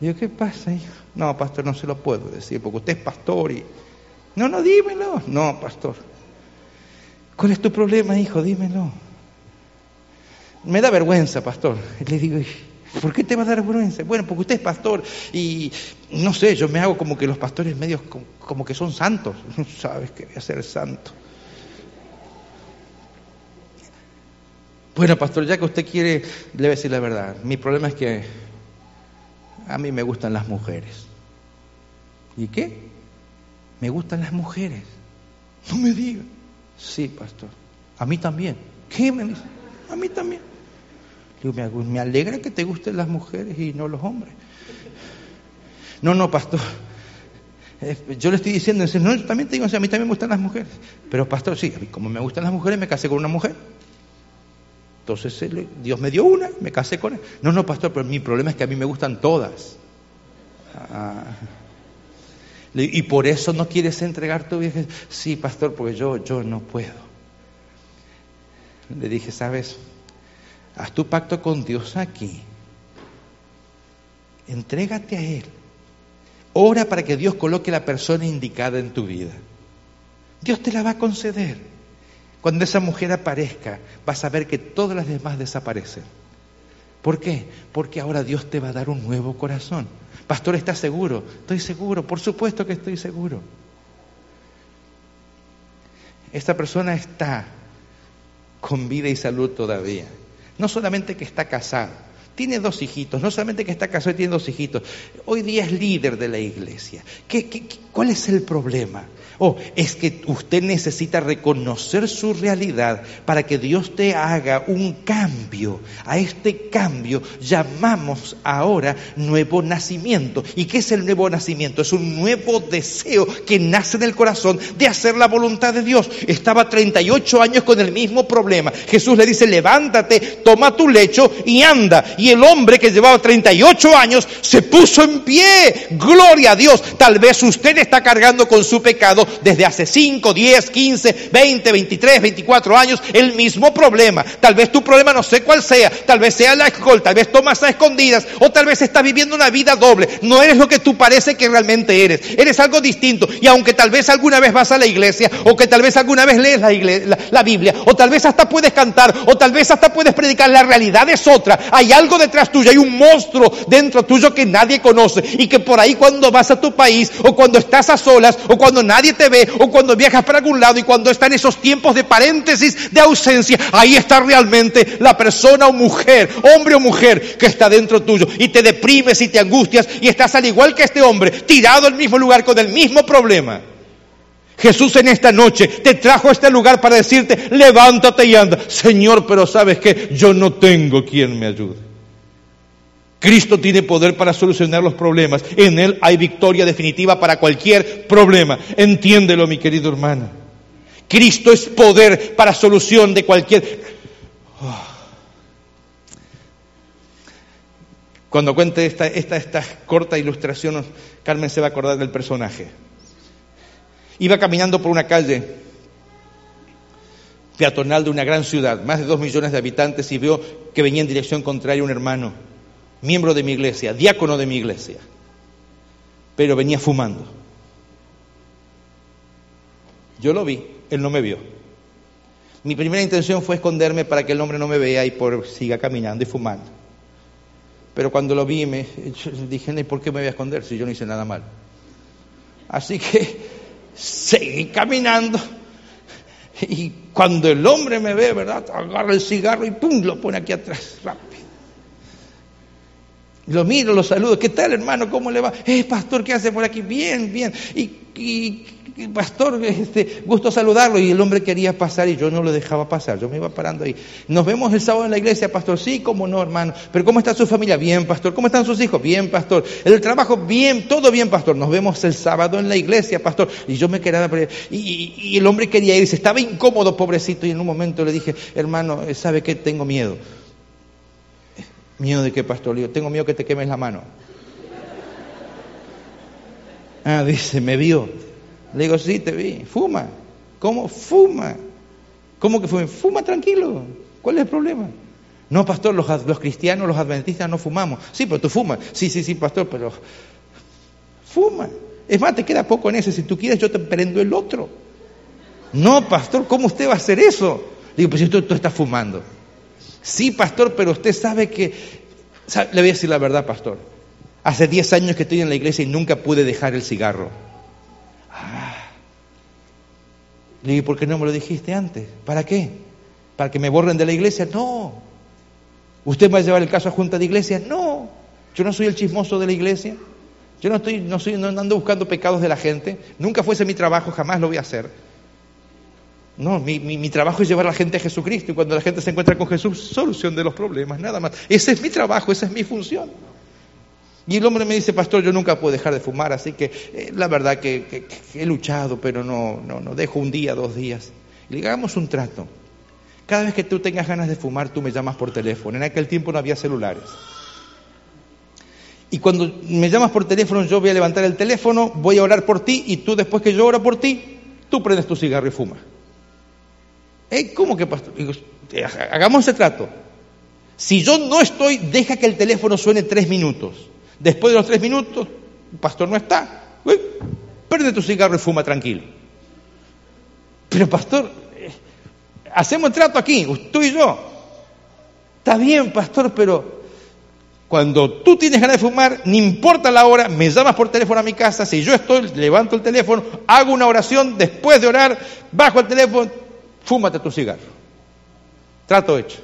Le digo, ¿qué pasa, hijo? No, pastor, no se lo puedo decir, porque usted es pastor y... No, no, dímelo. No, pastor. ¿Cuál es tu problema, hijo? Dímelo. Me da vergüenza, pastor. Le digo, ¿por qué te va a dar vergüenza? Bueno, porque usted es pastor y no sé, yo me hago como que los pastores medios como, que son santos. Sabes que voy a ser santo. Bueno, pastor, ya que usted quiere, le voy a decir la verdad. Mi problema es que a mí me gustan las mujeres. ¿Y qué? Me gustan las mujeres. No me diga. Sí, pastor. A mí también. ¿Qué me dice? A mí también. Digo, me alegra que te gusten las mujeres y no los hombres. No, no, pastor. Yo le estoy diciendo, no, yo también te digo, a mí también me gustan las mujeres. Pero pastor, sí, como me gustan las mujeres, me casé con una mujer. Entonces Dios me dio una, me casé con él. No, no, pastor, pero mi problema es que a mí me gustan todas. Ah. Y por eso no quieres entregar tu vida. Sí, pastor, porque yo, yo no puedo. Le dije, sabes, haz tu pacto con Dios aquí. Entrégate a Él. Ora para que Dios coloque la persona indicada en tu vida. Dios te la va a conceder. Cuando esa mujer aparezca, vas a ver que todas las demás desaparecen. ¿Por qué? Porque ahora Dios te va a dar un nuevo corazón. Pastor, ¿estás seguro? Estoy seguro, por supuesto que estoy seguro. Esta persona está con vida y salud todavía. No solamente que está casado, tiene dos hijitos, no solamente que está casado y tiene dos hijitos, hoy día es líder de la iglesia. ¿Qué, cuál es el problema? Oh, es que usted necesita reconocer su realidad para que Dios te haga un cambio. A este cambio llamamos ahora nuevo nacimiento. ¿Y qué es el nuevo nacimiento? Es un nuevo deseo que nace en el corazón de hacer la voluntad de Dios. Estaba 38 años con el mismo problema. Jesús le dice, levántate, toma tu lecho y anda. Y el hombre que llevaba 38 años se puso en pie. Gloria a Dios. Tal vez usted está cargando con su pecado desde hace 5, 10, 15, 20, 23, 24 años el mismo problema. Tal vez tu problema no sé cuál sea, tal vez sea la alcohol, tal vez tomas a escondidas o tal vez estás viviendo una vida doble. No eres lo que tú parece que realmente eres. Eres algo distinto. Y aunque tal vez alguna vez vas a la iglesia o que tal vez alguna vez lees la, la Biblia o tal vez hasta puedes cantar o tal vez hasta puedes predicar, la realidad es otra. Hay algo detrás tuyo, hay un monstruo dentro tuyo que nadie conoce y que por ahí cuando vas a tu país o cuando estás a solas o cuando nadie te ve o cuando viajas para algún lado y cuando está en esos tiempos de paréntesis, de ausencia, ahí está realmente la persona o mujer, hombre o mujer que está dentro tuyo y te deprimes y te angustias y estás al igual que este hombre, tirado al mismo lugar con el mismo problema. Jesús en esta noche te trajo a este lugar para decirte, levántate y anda. Señor, pero sabes que yo no tengo quien me ayude. Cristo tiene poder para solucionar los problemas. En Él hay victoria definitiva para cualquier problema. Entiéndelo, mi querido hermano. Cristo es poder para solución de cualquier... Oh. Cuando cuente esta, esta, esta corta ilustración, Carmen se va a acordar del personaje. Iba caminando por una calle peatonal de una gran ciudad, más de dos millones de habitantes, y veo que venía en dirección contraria un hermano, miembro de mi iglesia, diácono de mi iglesia, pero venía fumando. Yo lo vi, él no me vio. Mi primera intención fue esconderme para que el hombre no me vea y por siga caminando y fumando. Pero cuando lo vi, me dije, ¿por qué me voy a esconder si yo no hice nada mal? Así que seguí caminando. Y cuando el hombre me ve, ¿verdad? Agarra el cigarro y ¡pum! lo pone aquí atrás, rápido. Lo miro, lo saludo. ¿Qué tal, hermano? ¿Cómo le va? Eh, pastor, ¿qué hace por aquí? Bien, bien. Y, pastor, este, gusto saludarlo. Y el hombre quería pasar y yo no lo dejaba pasar. Yo me iba parando ahí. Nos vemos el sábado en la iglesia, pastor. Sí, cómo no, hermano. Pero ¿cómo está su familia? Bien, pastor. ¿Cómo están sus hijos? Bien, pastor. El trabajo, bien, todo bien, pastor. Nos vemos el sábado en la iglesia, pastor. Y yo me quedaba. Y, y el hombre quería irse. Estaba incómodo, pobrecito. Y en un momento le dije, hermano, ¿sabe qué? Tengo miedo. ¿Miedo de qué, pastor? Le tengo miedo que te quemes la mano. Ah, dice, me vio. Le digo, sí, te vi. Fuma. ¿Cómo? Fuma. ¿Cómo que fuma? Fuma tranquilo. ¿Cuál es el problema? No, pastor, los, los cristianos, los adventistas no fumamos. Sí, pero tú fumas. Sí, sí, sí, pastor, pero fuma. Es más, te queda poco en ese. Si tú quieres, yo te prendo el otro. No, pastor, ¿cómo usted va a hacer eso? Digo, pues si tú estás fumando. Sí, pastor, pero usted sabe que... Le voy a decir la verdad, pastor. Hace 10 años que estoy en la iglesia y nunca pude dejar el cigarro. Ah. Le dije, ¿por qué no me lo dijiste antes? ¿Para qué? ¿Para que me borren de la iglesia? No. ¿Usted va a llevar el caso a junta de iglesia? No. Yo no soy el chismoso de la iglesia. Yo no estoy, no, soy, no ando buscando pecados de la gente. Nunca fuese mi trabajo, jamás lo voy a hacer. No, mi, trabajo es llevar a la gente a Jesucristo y cuando la gente se encuentra con Jesús, solución de los problemas, nada más. Ese es mi trabajo, esa es mi función. Y el hombre me dice, pastor, yo nunca puedo dejar de fumar, así que eh, la verdad que, he luchado, pero no, no, no dejo un día, dos días. Y le hagamos un trato. Cada vez que tú tengas ganas de fumar, tú me llamas por teléfono. En aquel tiempo no había celulares. Y cuando me llamas por teléfono, yo voy a levantar el teléfono, voy a orar por ti y tú después que yo oro por ti, tú prendes tu cigarro y fumas. ¿Cómo que pastor? Eh, hagamos ese trato. Si yo no estoy, deja que el teléfono suene tres minutos. Después de los tres minutos, pastor no está. Uy, prende tu cigarro y fuma tranquilo. Pero pastor, eh, hacemos el trato aquí, tú y yo. Está bien, pastor, pero cuando tú tienes ganas de fumar, no importa la hora, me llamas por teléfono a mi casa, si yo estoy, levanto el teléfono, hago una oración, después de orar, bajo el teléfono, fúmate tu cigarro. Trato hecho.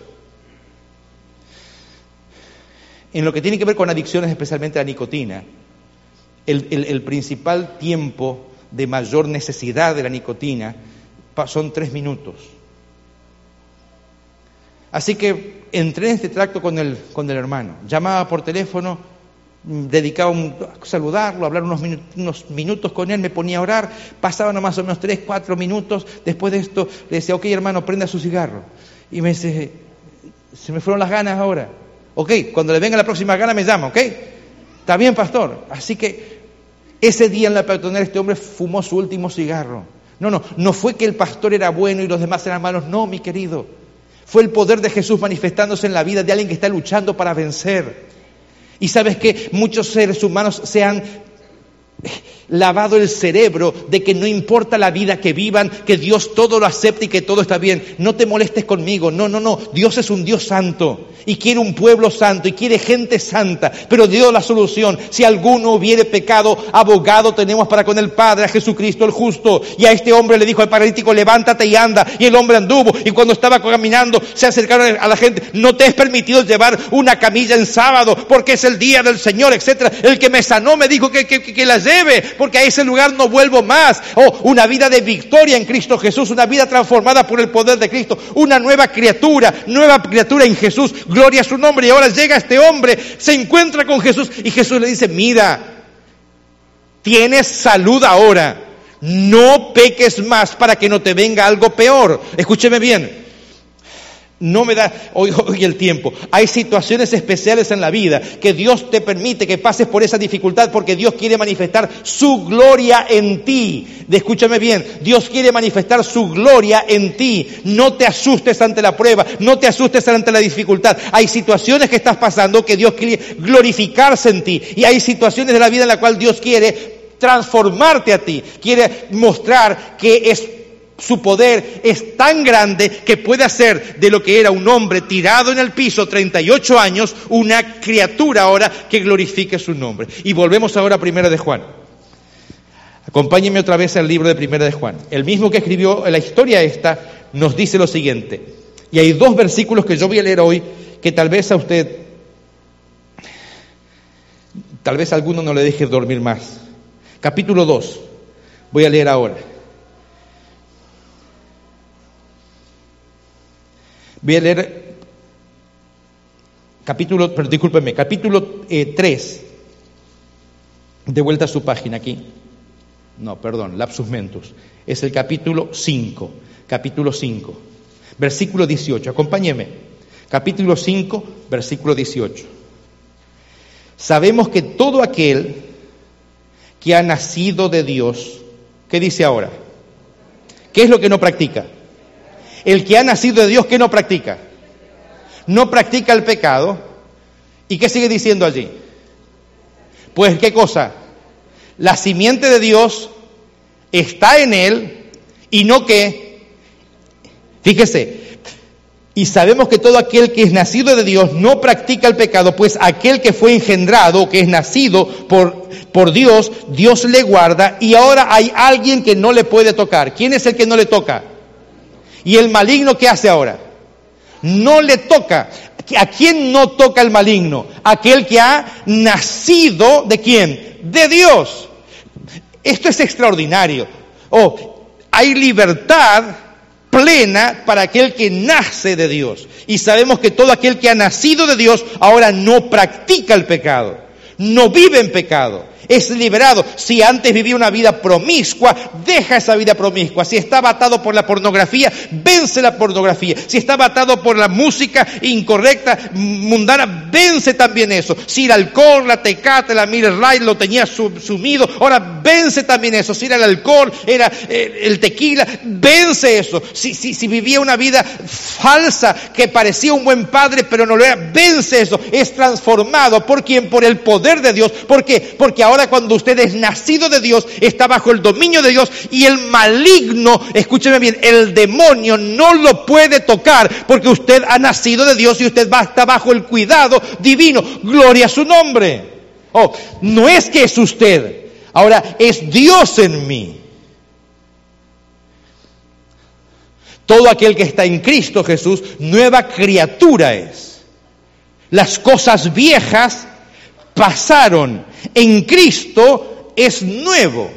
En lo que tiene que ver con adicciones, especialmente a nicotina, el, principal tiempo de mayor necesidad de la nicotina son tres minutos. Así que entré en este tracto con el, con el hermano. Llamaba por teléfono, dedicaba a saludarlo, a hablar unos, unos, minutos con él, me ponía a orar, pasaban más o menos tres, cuatro minutos, después de esto le decía, ok hermano, prenda su cigarro. Y me dice, se me fueron las ganas ahora. Ok, cuando le venga la próxima gana me llama, ok. Está bien, pastor. Así que ese día en la peatonera este hombre fumó su último cigarro. No, no, no fue que el pastor era bueno y los demás eran malos, no, mi querido. Fue el poder de Jesús manifestándose en la vida de alguien que está luchando para vencer. Y sabes que muchos seres humanos se han lavado el cerebro de que no importa la vida que vivan, que Dios todo lo acepta y que todo está bien. No te molestes conmigo. No, no, no. Dios es un Dios santo y quiere un pueblo santo y quiere gente santa. Pero dio la solución. Si alguno hubiere pecado, abogado tenemos para con el Padre, a Jesucristo el justo. Y a este hombre le dijo al paralítico, levántate y anda. Y el hombre anduvo. Y cuando estaba caminando, se acercaron a la gente. No te es permitido llevar una camilla en sábado porque es el día del Señor, etcétera. El que me sanó me dijo que, que, que la lleve porque a ese lugar no vuelvo más. Oh, una vida de victoria en Cristo Jesús, una vida transformada por el poder de Cristo, una nueva criatura, nueva criatura en Jesús. Gloria a su nombre. Y ahora llega este hombre, se encuentra con Jesús y Jesús le dice, mira, tienes salud ahora. No peques más para que no te venga algo peor. Escúcheme bien. No me da hoy, el tiempo. Hay situaciones especiales en la vida que Dios te permite que pases por esa dificultad porque Dios quiere manifestar su gloria en ti. escúchame bien, Dios quiere manifestar su gloria en ti. No te asustes ante la prueba, no te asustes ante la dificultad. Hay situaciones que estás pasando que Dios quiere glorificarse en ti. Y hay situaciones de la vida en la cual Dios quiere transformarte a ti. Quiere mostrar que es su poder es tan grande que puede hacer de lo que era un hombre tirado en el piso 38 años una criatura ahora que glorifique su nombre. Y volvemos ahora a Primera de Juan. Acompáñenme otra vez al libro de Primera de Juan. El mismo que escribió la historia esta nos dice lo siguiente. Y hay dos versículos que yo voy a leer hoy que tal vez a usted, tal vez a alguno no le deje dormir más. Capítulo 2. Voy a leer ahora. Voy a leer capítulo, pero discúlpeme, capítulo 3. Eh, de vuelta a su página aquí. No, perdón, lapsus mentus. Es el capítulo 5, capítulo 5, versículo 18. Acompáñeme. Capítulo 5, versículo 18. Sabemos que todo aquel que ha nacido de Dios, ¿qué dice ahora? ¿Qué es lo que no practica? El que ha nacido de Dios, ¿qué no practica? No practica el pecado. ¿Y qué sigue diciendo allí? Pues qué cosa? La simiente de Dios está en él y no que, fíjese, y sabemos que todo aquel que es nacido de Dios no practica el pecado, pues aquel que fue engendrado, que es nacido por, por Dios, Dios le guarda y ahora hay alguien que no le puede tocar. ¿Quién es el que no le toca? ¿Y el maligno qué hace ahora? No le toca. ¿A quién no toca el maligno? Aquel que ha nacido de quién? De Dios. Esto es extraordinario. Oh, hay libertad plena para aquel que nace de Dios. Y sabemos que todo aquel que ha nacido de Dios ahora no practica el pecado, no vive en pecado es liberado. Si antes vivía una vida promiscua, deja esa vida promiscua. Si estaba atado por la pornografía, vence la pornografía. Si estaba atado por la música incorrecta, mundana, vence también eso. Si el alcohol, la tecate, la Miller Light lo tenía sumido, ahora vence también eso. Si era el alcohol, era eh, el tequila, vence eso. Si, si, si vivía una vida falsa que parecía un buen padre, pero no lo era, vence eso. Es transformado por quien, por el poder de Dios. ¿Por qué? Porque ahora cuando usted es nacido de Dios, está bajo el dominio de Dios y el maligno, escúcheme bien, el demonio no lo puede tocar porque usted ha nacido de Dios y usted va, está bajo el cuidado divino. Gloria a su nombre. Oh, no es que es usted, ahora es Dios en mí. Todo aquel que está en Cristo Jesús, nueva criatura es. Las cosas viejas pasaron. En Cristo es nuevo,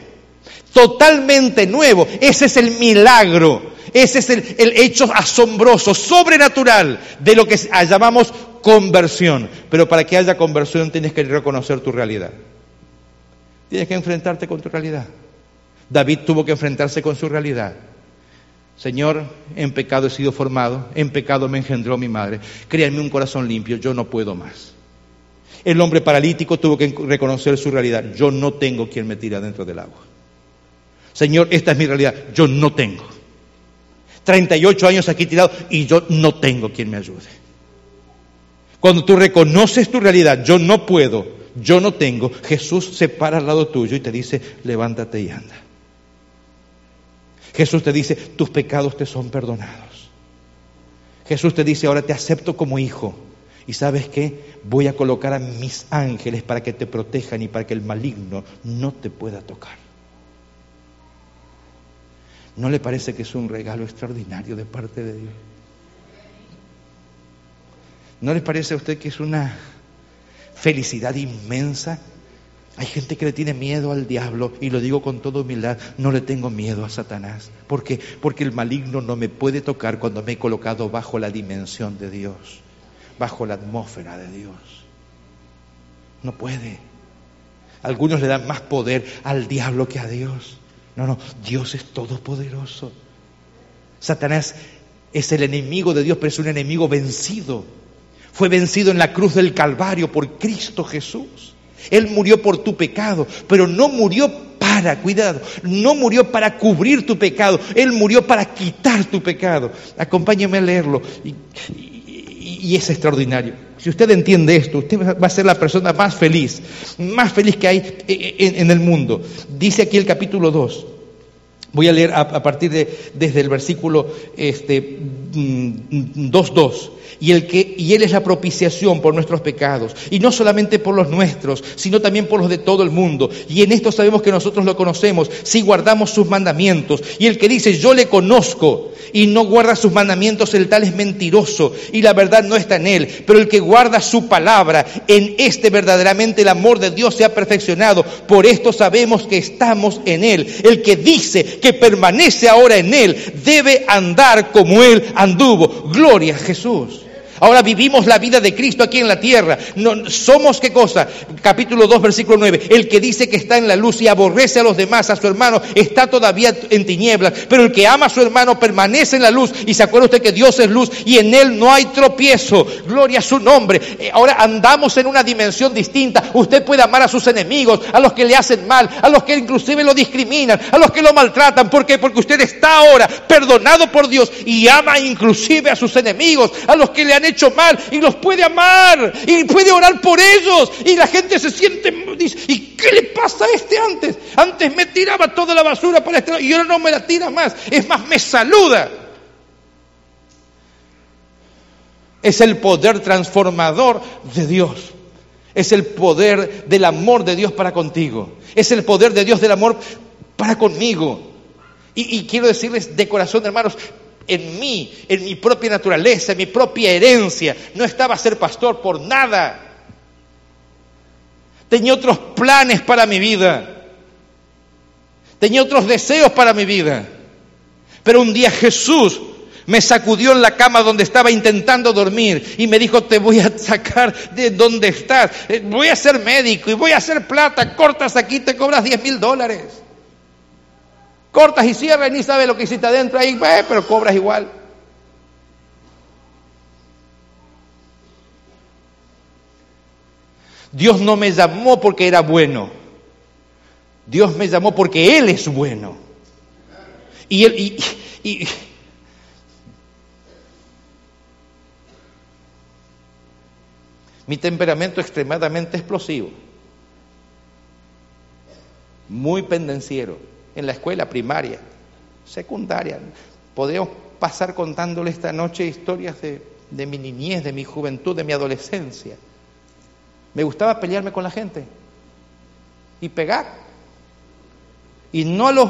totalmente nuevo. Ese es el milagro, ese es el, hecho asombroso, sobrenatural de lo que llamamos conversión. Pero para que haya conversión tienes que reconocer tu realidad. Tienes que enfrentarte con tu realidad. David tuvo que enfrentarse con su realidad. Señor, en pecado he sido formado, en pecado me engendró mi madre. Créanme un corazón limpio, yo no puedo más. El hombre paralítico tuvo que reconocer su realidad. Yo no tengo quien me tire dentro del agua. Señor, esta es mi realidad. Yo no tengo. 38 años aquí tirado y yo no tengo quien me ayude. Cuando tú reconoces tu realidad, yo no puedo, yo no tengo, Jesús se para al lado tuyo y te dice, levántate y anda. Jesús te dice, tus pecados te son perdonados. Jesús te dice, ahora te acepto como hijo. Y sabes qué? Voy a colocar a mis ángeles para que te protejan y para que el maligno no te pueda tocar. ¿No le parece que es un regalo extraordinario de parte de Dios? ¿No le parece a usted que es una felicidad inmensa? Hay gente que le tiene miedo al diablo y lo digo con toda humildad, no le tengo miedo a Satanás. ¿Por qué? Porque el maligno no me puede tocar cuando me he colocado bajo la dimensión de Dios bajo la atmósfera de Dios. No puede. Algunos le dan más poder al diablo que a Dios. No, no, Dios es todopoderoso. Satanás Es el enemigo de Dios, pero es un enemigo vencido. Fue vencido en la cruz del Calvario por Cristo Jesús. Él murió por tu pecado, pero no murió para, cuidado, no murió para cubrir tu pecado, Él murió para quitar tu pecado. Acompáñeme a leerlo es extraordinario. Si usted entiende esto, usted va a ser la persona más feliz, más feliz que hay en, el mundo. Dice aquí el capítulo 2. Voy a leer a, partir de desde el versículo este, 2.2. Y, el que, y Él es la propiciación por nuestros pecados, y no solamente por los nuestros, sino también por los de todo el mundo. Y en esto sabemos que nosotros lo conocemos, si guardamos sus mandamientos. Y el que dice, yo le conozco, y no guarda sus mandamientos, el tal es mentiroso, y la verdad no está en él. Pero el que guarda su palabra, en este verdaderamente el amor de Dios se ha perfeccionado. Por esto sabemos que estamos en él. El que dice que permanece ahora en él, debe andar como él anduvo. Gloria a Jesús. Ahora vivimos la vida de Cristo aquí en la tierra. No, somos qué cosa? Capítulo 2, versículo 9. El que dice que está en la luz y aborrece a los demás, a su hermano, está todavía en tinieblas. Pero el que ama a su hermano permanece en la luz. Y se acuerda usted que Dios es luz y en él no hay tropiezo. Gloria a su nombre. Eh, ahora andamos en una dimensión distinta. Usted puede amar a sus enemigos, a los que le hacen mal, a los que inclusive lo discriminan, a los que lo maltratan. ¿Por qué? Porque usted está ahora perdonado por Dios y ama inclusive a sus enemigos, a los que le han hecho hecho mal y los puede amar y puede orar por ellos y la gente se siente, dice, ¿y qué le pasa a este antes? Antes me tiraba toda la basura para este y ahora no me la tira más, es más, me saluda. Es el poder transformador de Dios. Es el poder del amor de Dios para contigo. Es el poder de Dios del amor para conmigo. Y, y, quiero decirles de corazón, hermanos, en mí, en mi propia naturaleza, en mi propia herencia. No estaba a ser pastor por nada. Tenía otros planes para mi vida. Tenía otros deseos para mi vida. Pero un día Jesús me sacudió en la cama donde estaba intentando dormir y me dijo, te voy a sacar de donde estás. Eh, voy a ser médico y voy a hacer plata. Cortas aquí, te cobras 10 mil dólares. Cortas y cierras y ni sabes lo que hiciste adentro ahí, eh, pero cobras igual. Dios no me llamó porque era bueno. Dios me llamó porque Él es bueno. Y, él, y, y mi temperamento extremadamente explosivo, muy pendenciero en la escuela primaria, secundaria. Podríamos pasar contándole esta noche historias de, mi niñez, de mi juventud, de mi adolescencia. Me gustaba pelearme con la gente y pegar. Y no a los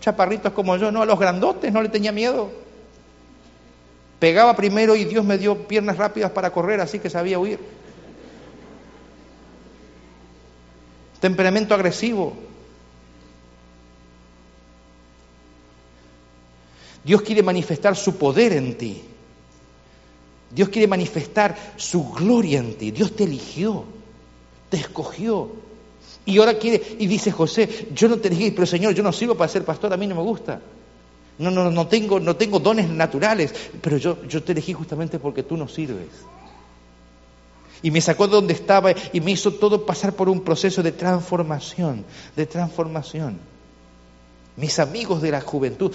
chaparritos como yo, no a los grandotes, no le tenía miedo. Pegaba primero y Dios me dio piernas rápidas para correr, así que sabía huir. Temperamento agresivo, Dios quiere manifestar su poder en ti. Dios quiere manifestar su gloria en ti. Dios te eligió, te escogió. Y ahora quiere, y dice José, yo no te elegí, pero Señor, yo no sirvo para ser pastor, a mí no me gusta. No, no, no tengo, no tengo dones naturales, pero yo, yo te elegí justamente porque tú no sirves. Y me sacó de donde estaba y me hizo todo pasar por un proceso de transformación, de transformación. Mis amigos de la juventud,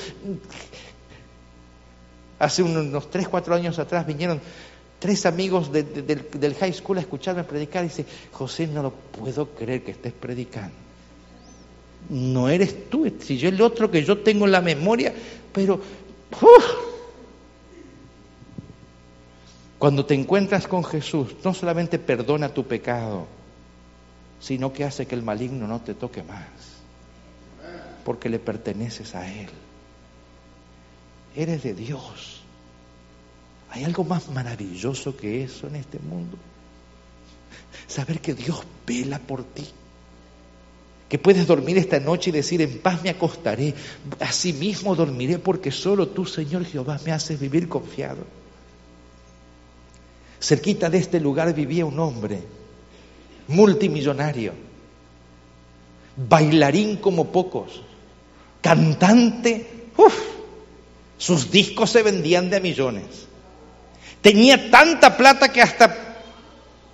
Hace unos 3, 4 años atrás vinieron tres amigos del, high school a escucharme predicar y dice, José, no lo puedo creer que estés predicando. No eres tú, si yo el otro que yo tengo en la memoria, pero cuando te encuentras con Jesús, no solamente perdona tu pecado, sino que hace que el maligno no te toque más, porque le perteneces a Él eres de Dios. ¿Hay algo más maravilloso que eso en este mundo? Saber que Dios vela por ti. Que puedes dormir esta noche y decir, en paz me acostaré, asimismo dormiré porque solo tú, Señor Jehová, me haces vivir confiado. Cerquita de este lugar vivía un hombre multimillonario, bailarín como pocos, cantante, uff, Sus discos se vendían de millones. Tenía tanta plata que hasta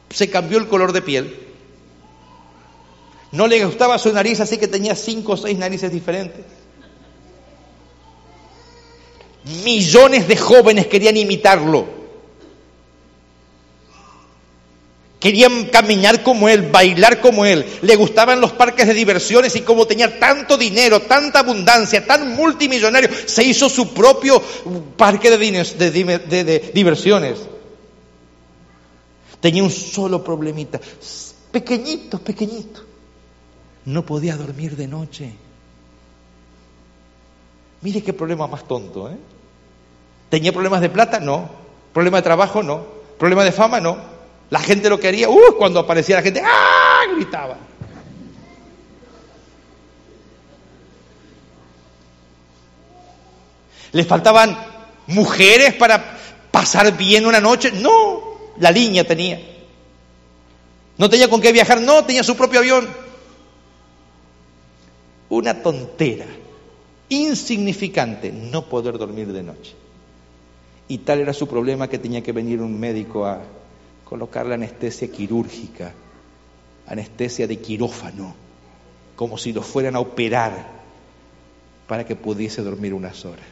se cambió el color de piel. No le gustaba su nariz, así que tenía cinco o seis narices diferentes. Millones de jóvenes querían imitarlo. Querían caminar como él, bailar como él. Le gustaban los parques de diversiones y como tenía tanto dinero, tanta abundancia, tan multimillonario, se hizo su propio parque de, diversiones. Tenía un solo problemita, pequeñito, pequeñito. No podía dormir de noche. Mire qué problema más tonto, ¿eh? ¿Tenía problemas de plata? No. ¿Problema de trabajo? No. ¿Problema de fama? No. La gente lo quería, uh, cuando aparecía la gente, ¡ah! gritaba. ¿Les faltaban mujeres para pasar bien una noche? No, la línea tenía. ¿No tenía con qué viajar? No, tenía su propio avión. Una tontera, insignificante, no poder dormir de noche. Y tal era su problema que tenía que venir un médico a colocar la anestesia quirúrgica, anestesia de quirófano, como si lo fueran a operar para que pudiese dormir unas horas.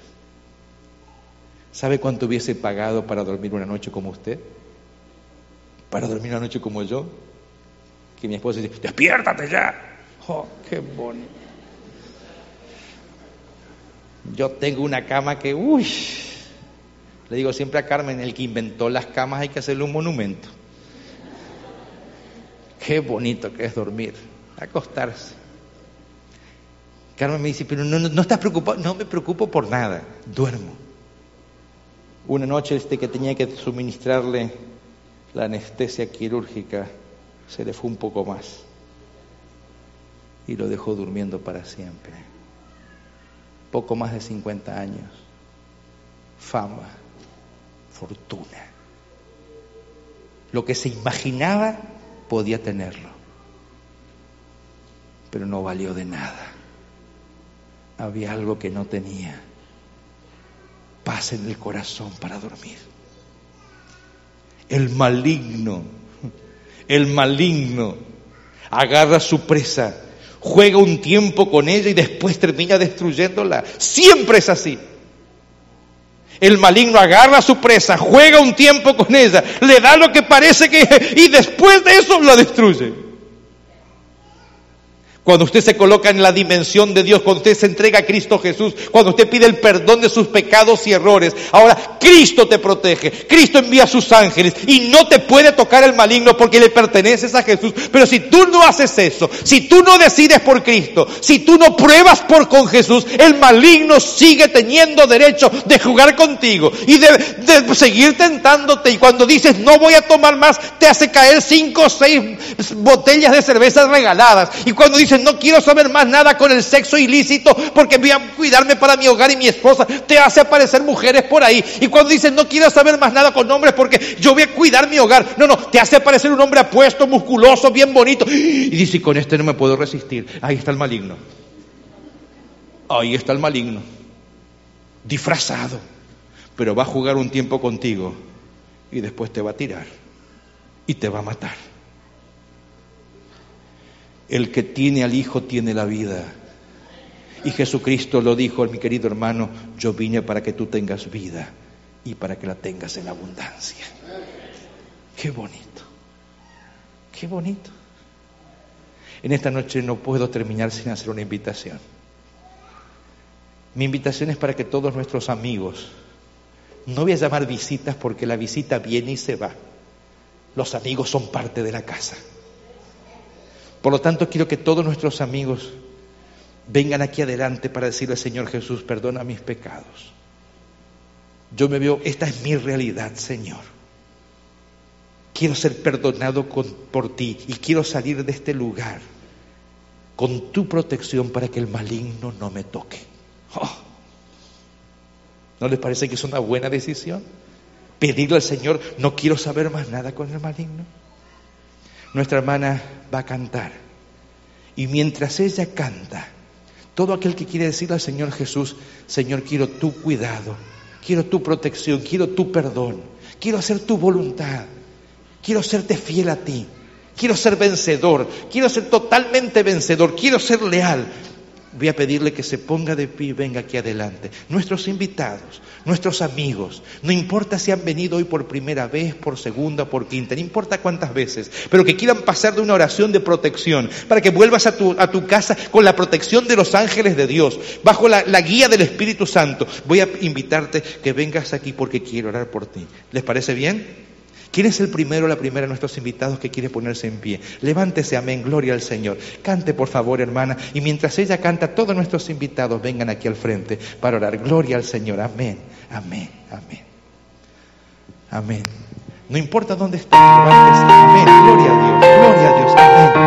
¿Sabe cuánto hubiese pagado para dormir una noche como usted? Para dormir una noche como yo. Que mi esposa dice, despiértate ya. Oh, qué bonito. Yo tengo una cama que, uy, le digo siempre a Carmen, el que inventó las camas hay que hacerle un monumento. Qué bonito que es dormir, acostarse. Carmen me dice, pero no, no, estás preocupado. No me preocupo por nada, duermo. Una noche este que tenía que suministrarle la anestesia quirúrgica, se le fue un poco más y lo dejó durmiendo para siempre. Poco más de 50 años, fama, fortuna. Lo que se imaginaba podía tenerlo, pero no valió de nada. Había algo que no tenía. Paz en el corazón para dormir. El maligno, el maligno agarra su presa, juega un tiempo con ella y después termina destruyéndola. Siempre es así. El maligno agarra a su presa, juega un tiempo con ella, le da lo que parece que... y después de eso la destruye. Cuando usted se coloca en la dimensión de Dios, cuando usted se entrega a Cristo Jesús, cuando usted pide el perdón de sus pecados y errores, ahora Cristo te protege, Cristo envía a sus ángeles y no te puede tocar el maligno porque le perteneces a Jesús. Pero si tú no haces eso, si tú no decides por Cristo, si tú no pruebas por con Jesús, el maligno sigue teniendo derecho de jugar contigo y de, seguir tentándote. Y cuando dices no voy a tomar más, te hace caer cinco o seis botellas de cervezas regaladas. Y cuando dices no quiero saber más nada con el sexo ilícito porque voy a cuidarme para mi hogar y mi esposa. Te hace aparecer mujeres por ahí. Y cuando dices no quiero saber más nada con hombres porque yo voy a cuidar mi hogar. No, no, te hace aparecer un hombre apuesto, musculoso, bien bonito. Y dice, con este no me puedo resistir. Ahí está el maligno. Ahí está el maligno. Disfrazado. Pero va a jugar un tiempo contigo y después te va a tirar y te va a matar. El que tiene al Hijo tiene la vida. Y Jesucristo lo dijo, mi querido hermano, yo vine para que tú tengas vida y para que la tengas en abundancia. Qué bonito, qué bonito. En esta noche no puedo terminar sin hacer una invitación. Mi invitación es para que todos nuestros amigos, no voy a llamar visitas porque la visita viene y se va. Los amigos son parte de la casa. Por lo tanto, quiero que todos nuestros amigos vengan aquí adelante para decirle, Señor Jesús, perdona mis pecados. Yo me veo, esta es mi realidad, Señor. Quiero ser perdonado por ti y quiero salir de este lugar con tu protección para que el maligno no me toque. Oh. ¿No les parece que es una buena decisión? Pedirle al Señor, no quiero saber más nada con el maligno. Nuestra hermana va a cantar. Y mientras ella canta, Todo aquel que quiere decirle al Señor Jesús, Señor, quiero tu cuidado, quiero tu protección, quiero tu perdón, quiero hacer tu voluntad, quiero serte fiel a ti, quiero ser vencedor, quiero ser totalmente vencedor, quiero ser leal, voy a pedirle que se ponga de pie y venga aquí adelante. Nuestros invitados, nuestros amigos, no importa si han venido hoy por primera vez, por segunda, por quinta, no importa cuántas veces, pero que quieran pasar de una oración de protección para que vuelvas a tu, a tu casa con la protección de los ángeles de Dios, bajo la, la guía del Espíritu Santo. Voy a invitarte que vengas aquí porque quiero orar por ti. ¿Les parece bien? ¿Quién es el primero o la primera de nuestros invitados que quiere ponerse en pie? Levántese, amén, gloria al Señor. Cante, por favor, hermana. Y mientras ella canta, todos nuestros invitados vengan aquí al frente para orar. Gloria al Señor, amén, amén, amén. Amén. No importa dónde esté, levántese, amén, gloria a Dios, gloria a Dios, amén.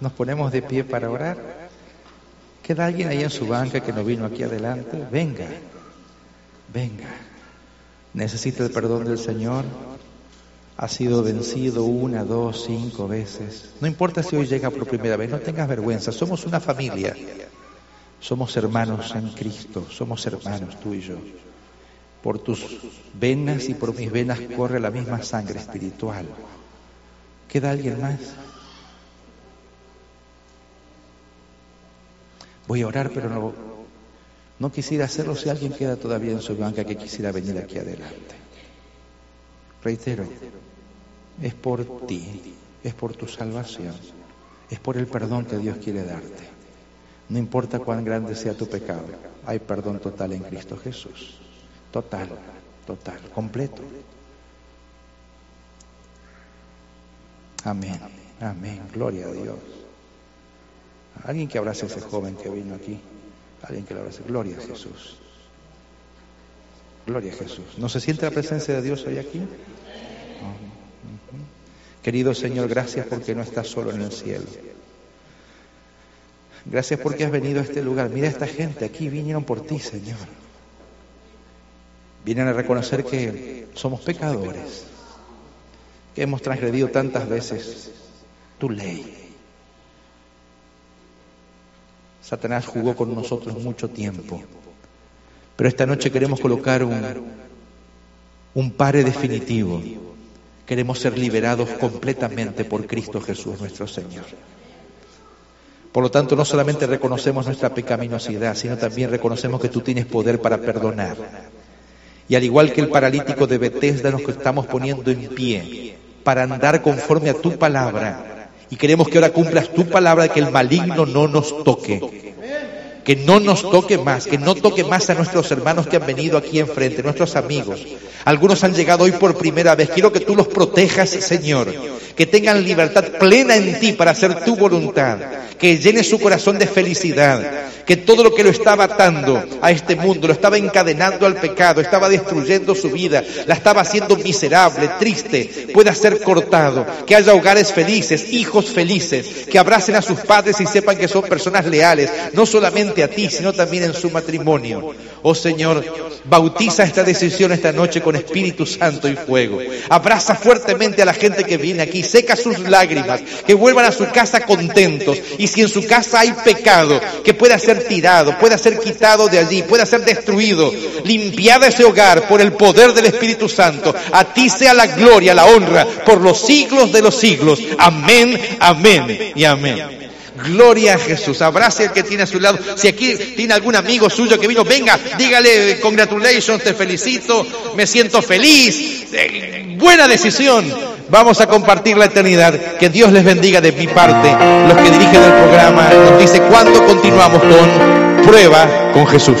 Nos ponemos de pie para orar. ¿Queda alguien ahí en su banca que no vino aquí adelante? Venga, venga. Necesita el perdón del Señor. Ha sido vencido una, dos, cinco veces. No importa si hoy llega por primera vez, no tengas vergüenza. Somos una familia. Somos hermanos en Cristo. Somos hermanos tú y yo. Por tus venas y por mis venas corre la misma sangre espiritual. ¿Queda alguien más? Voy a orar, pero no, no quisiera hacerlo si alguien queda todavía en su banca que quisiera venir aquí adelante. Reitero, es por ti, es por tu salvación, es por el perdón que Dios quiere darte. No importa cuán grande sea tu pecado, hay perdón total en Cristo Jesús. Total, total, completo. Amén, amén, gloria a Dios. Alguien que abrace a ese joven que vino aquí. Alguien que le abrace. Gloria a Jesús. Gloria a Jesús. ¿No se siente la presencia de Dios hoy aquí? Querido Señor, gracias porque no estás solo en el cielo. Gracias porque has venido a este lugar. Mira esta gente aquí, vinieron por ti, Señor. Vienen a reconocer que somos pecadores, que hemos transgredido tantas veces tu ley. Satanás jugó con nosotros mucho tiempo. Pero esta noche queremos colocar un, un pare definitivo. Queremos ser liberados completamente por Cristo Jesús nuestro Señor. Por lo tanto, no solamente reconocemos nuestra pecaminosidad, sino también reconocemos que tú tienes poder para perdonar. Y al igual que el paralítico de Bethesda, nos estamos poniendo en pie para andar conforme a tu palabra y queremos que ahora cumplas tu palabra de que el maligno no nos toque. Que no nos toque más, que no toque más a nuestros hermanos que han venido aquí enfrente, nuestros amigos. Algunos han llegado hoy por primera vez. Quiero que tú los protejas, Señor. Que tengan libertad plena en ti para hacer tu voluntad. Que llene su corazón de felicidad que todo lo que lo estaba atando a este mundo, lo estaba encadenando al pecado, estaba destruyendo su vida, la estaba haciendo miserable, triste, pueda ser cortado, que haya hogares felices, hijos felices, que abracen a sus padres y sepan que son personas leales, no solamente a ti, sino también en su matrimonio. Oh Señor, bautiza esta decisión esta noche con Espíritu Santo y fuego. Abraza fuertemente a la gente que viene aquí, seca sus lágrimas, que vuelvan a su casa contentos. Y si en su casa hay pecado, que pueda ser tirado, pueda ser quitado de allí, pueda ser destruido, limpiada ese hogar por el poder del Espíritu Santo. A ti sea la gloria, la honra, por los siglos de los siglos. Amén, amén y amén. Gloria a Jesús. Abrace al que tiene a su lado. Si aquí tiene algún amigo suyo que vino, venga, dígale, congratulations, te felicito, me siento feliz. Eh, buena decisión. Vamos a compartir la eternidad. Que Dios les bendiga de mi parte. Los que dirigen el programa nos dice cuándo continuamos con Prueba con Jesús.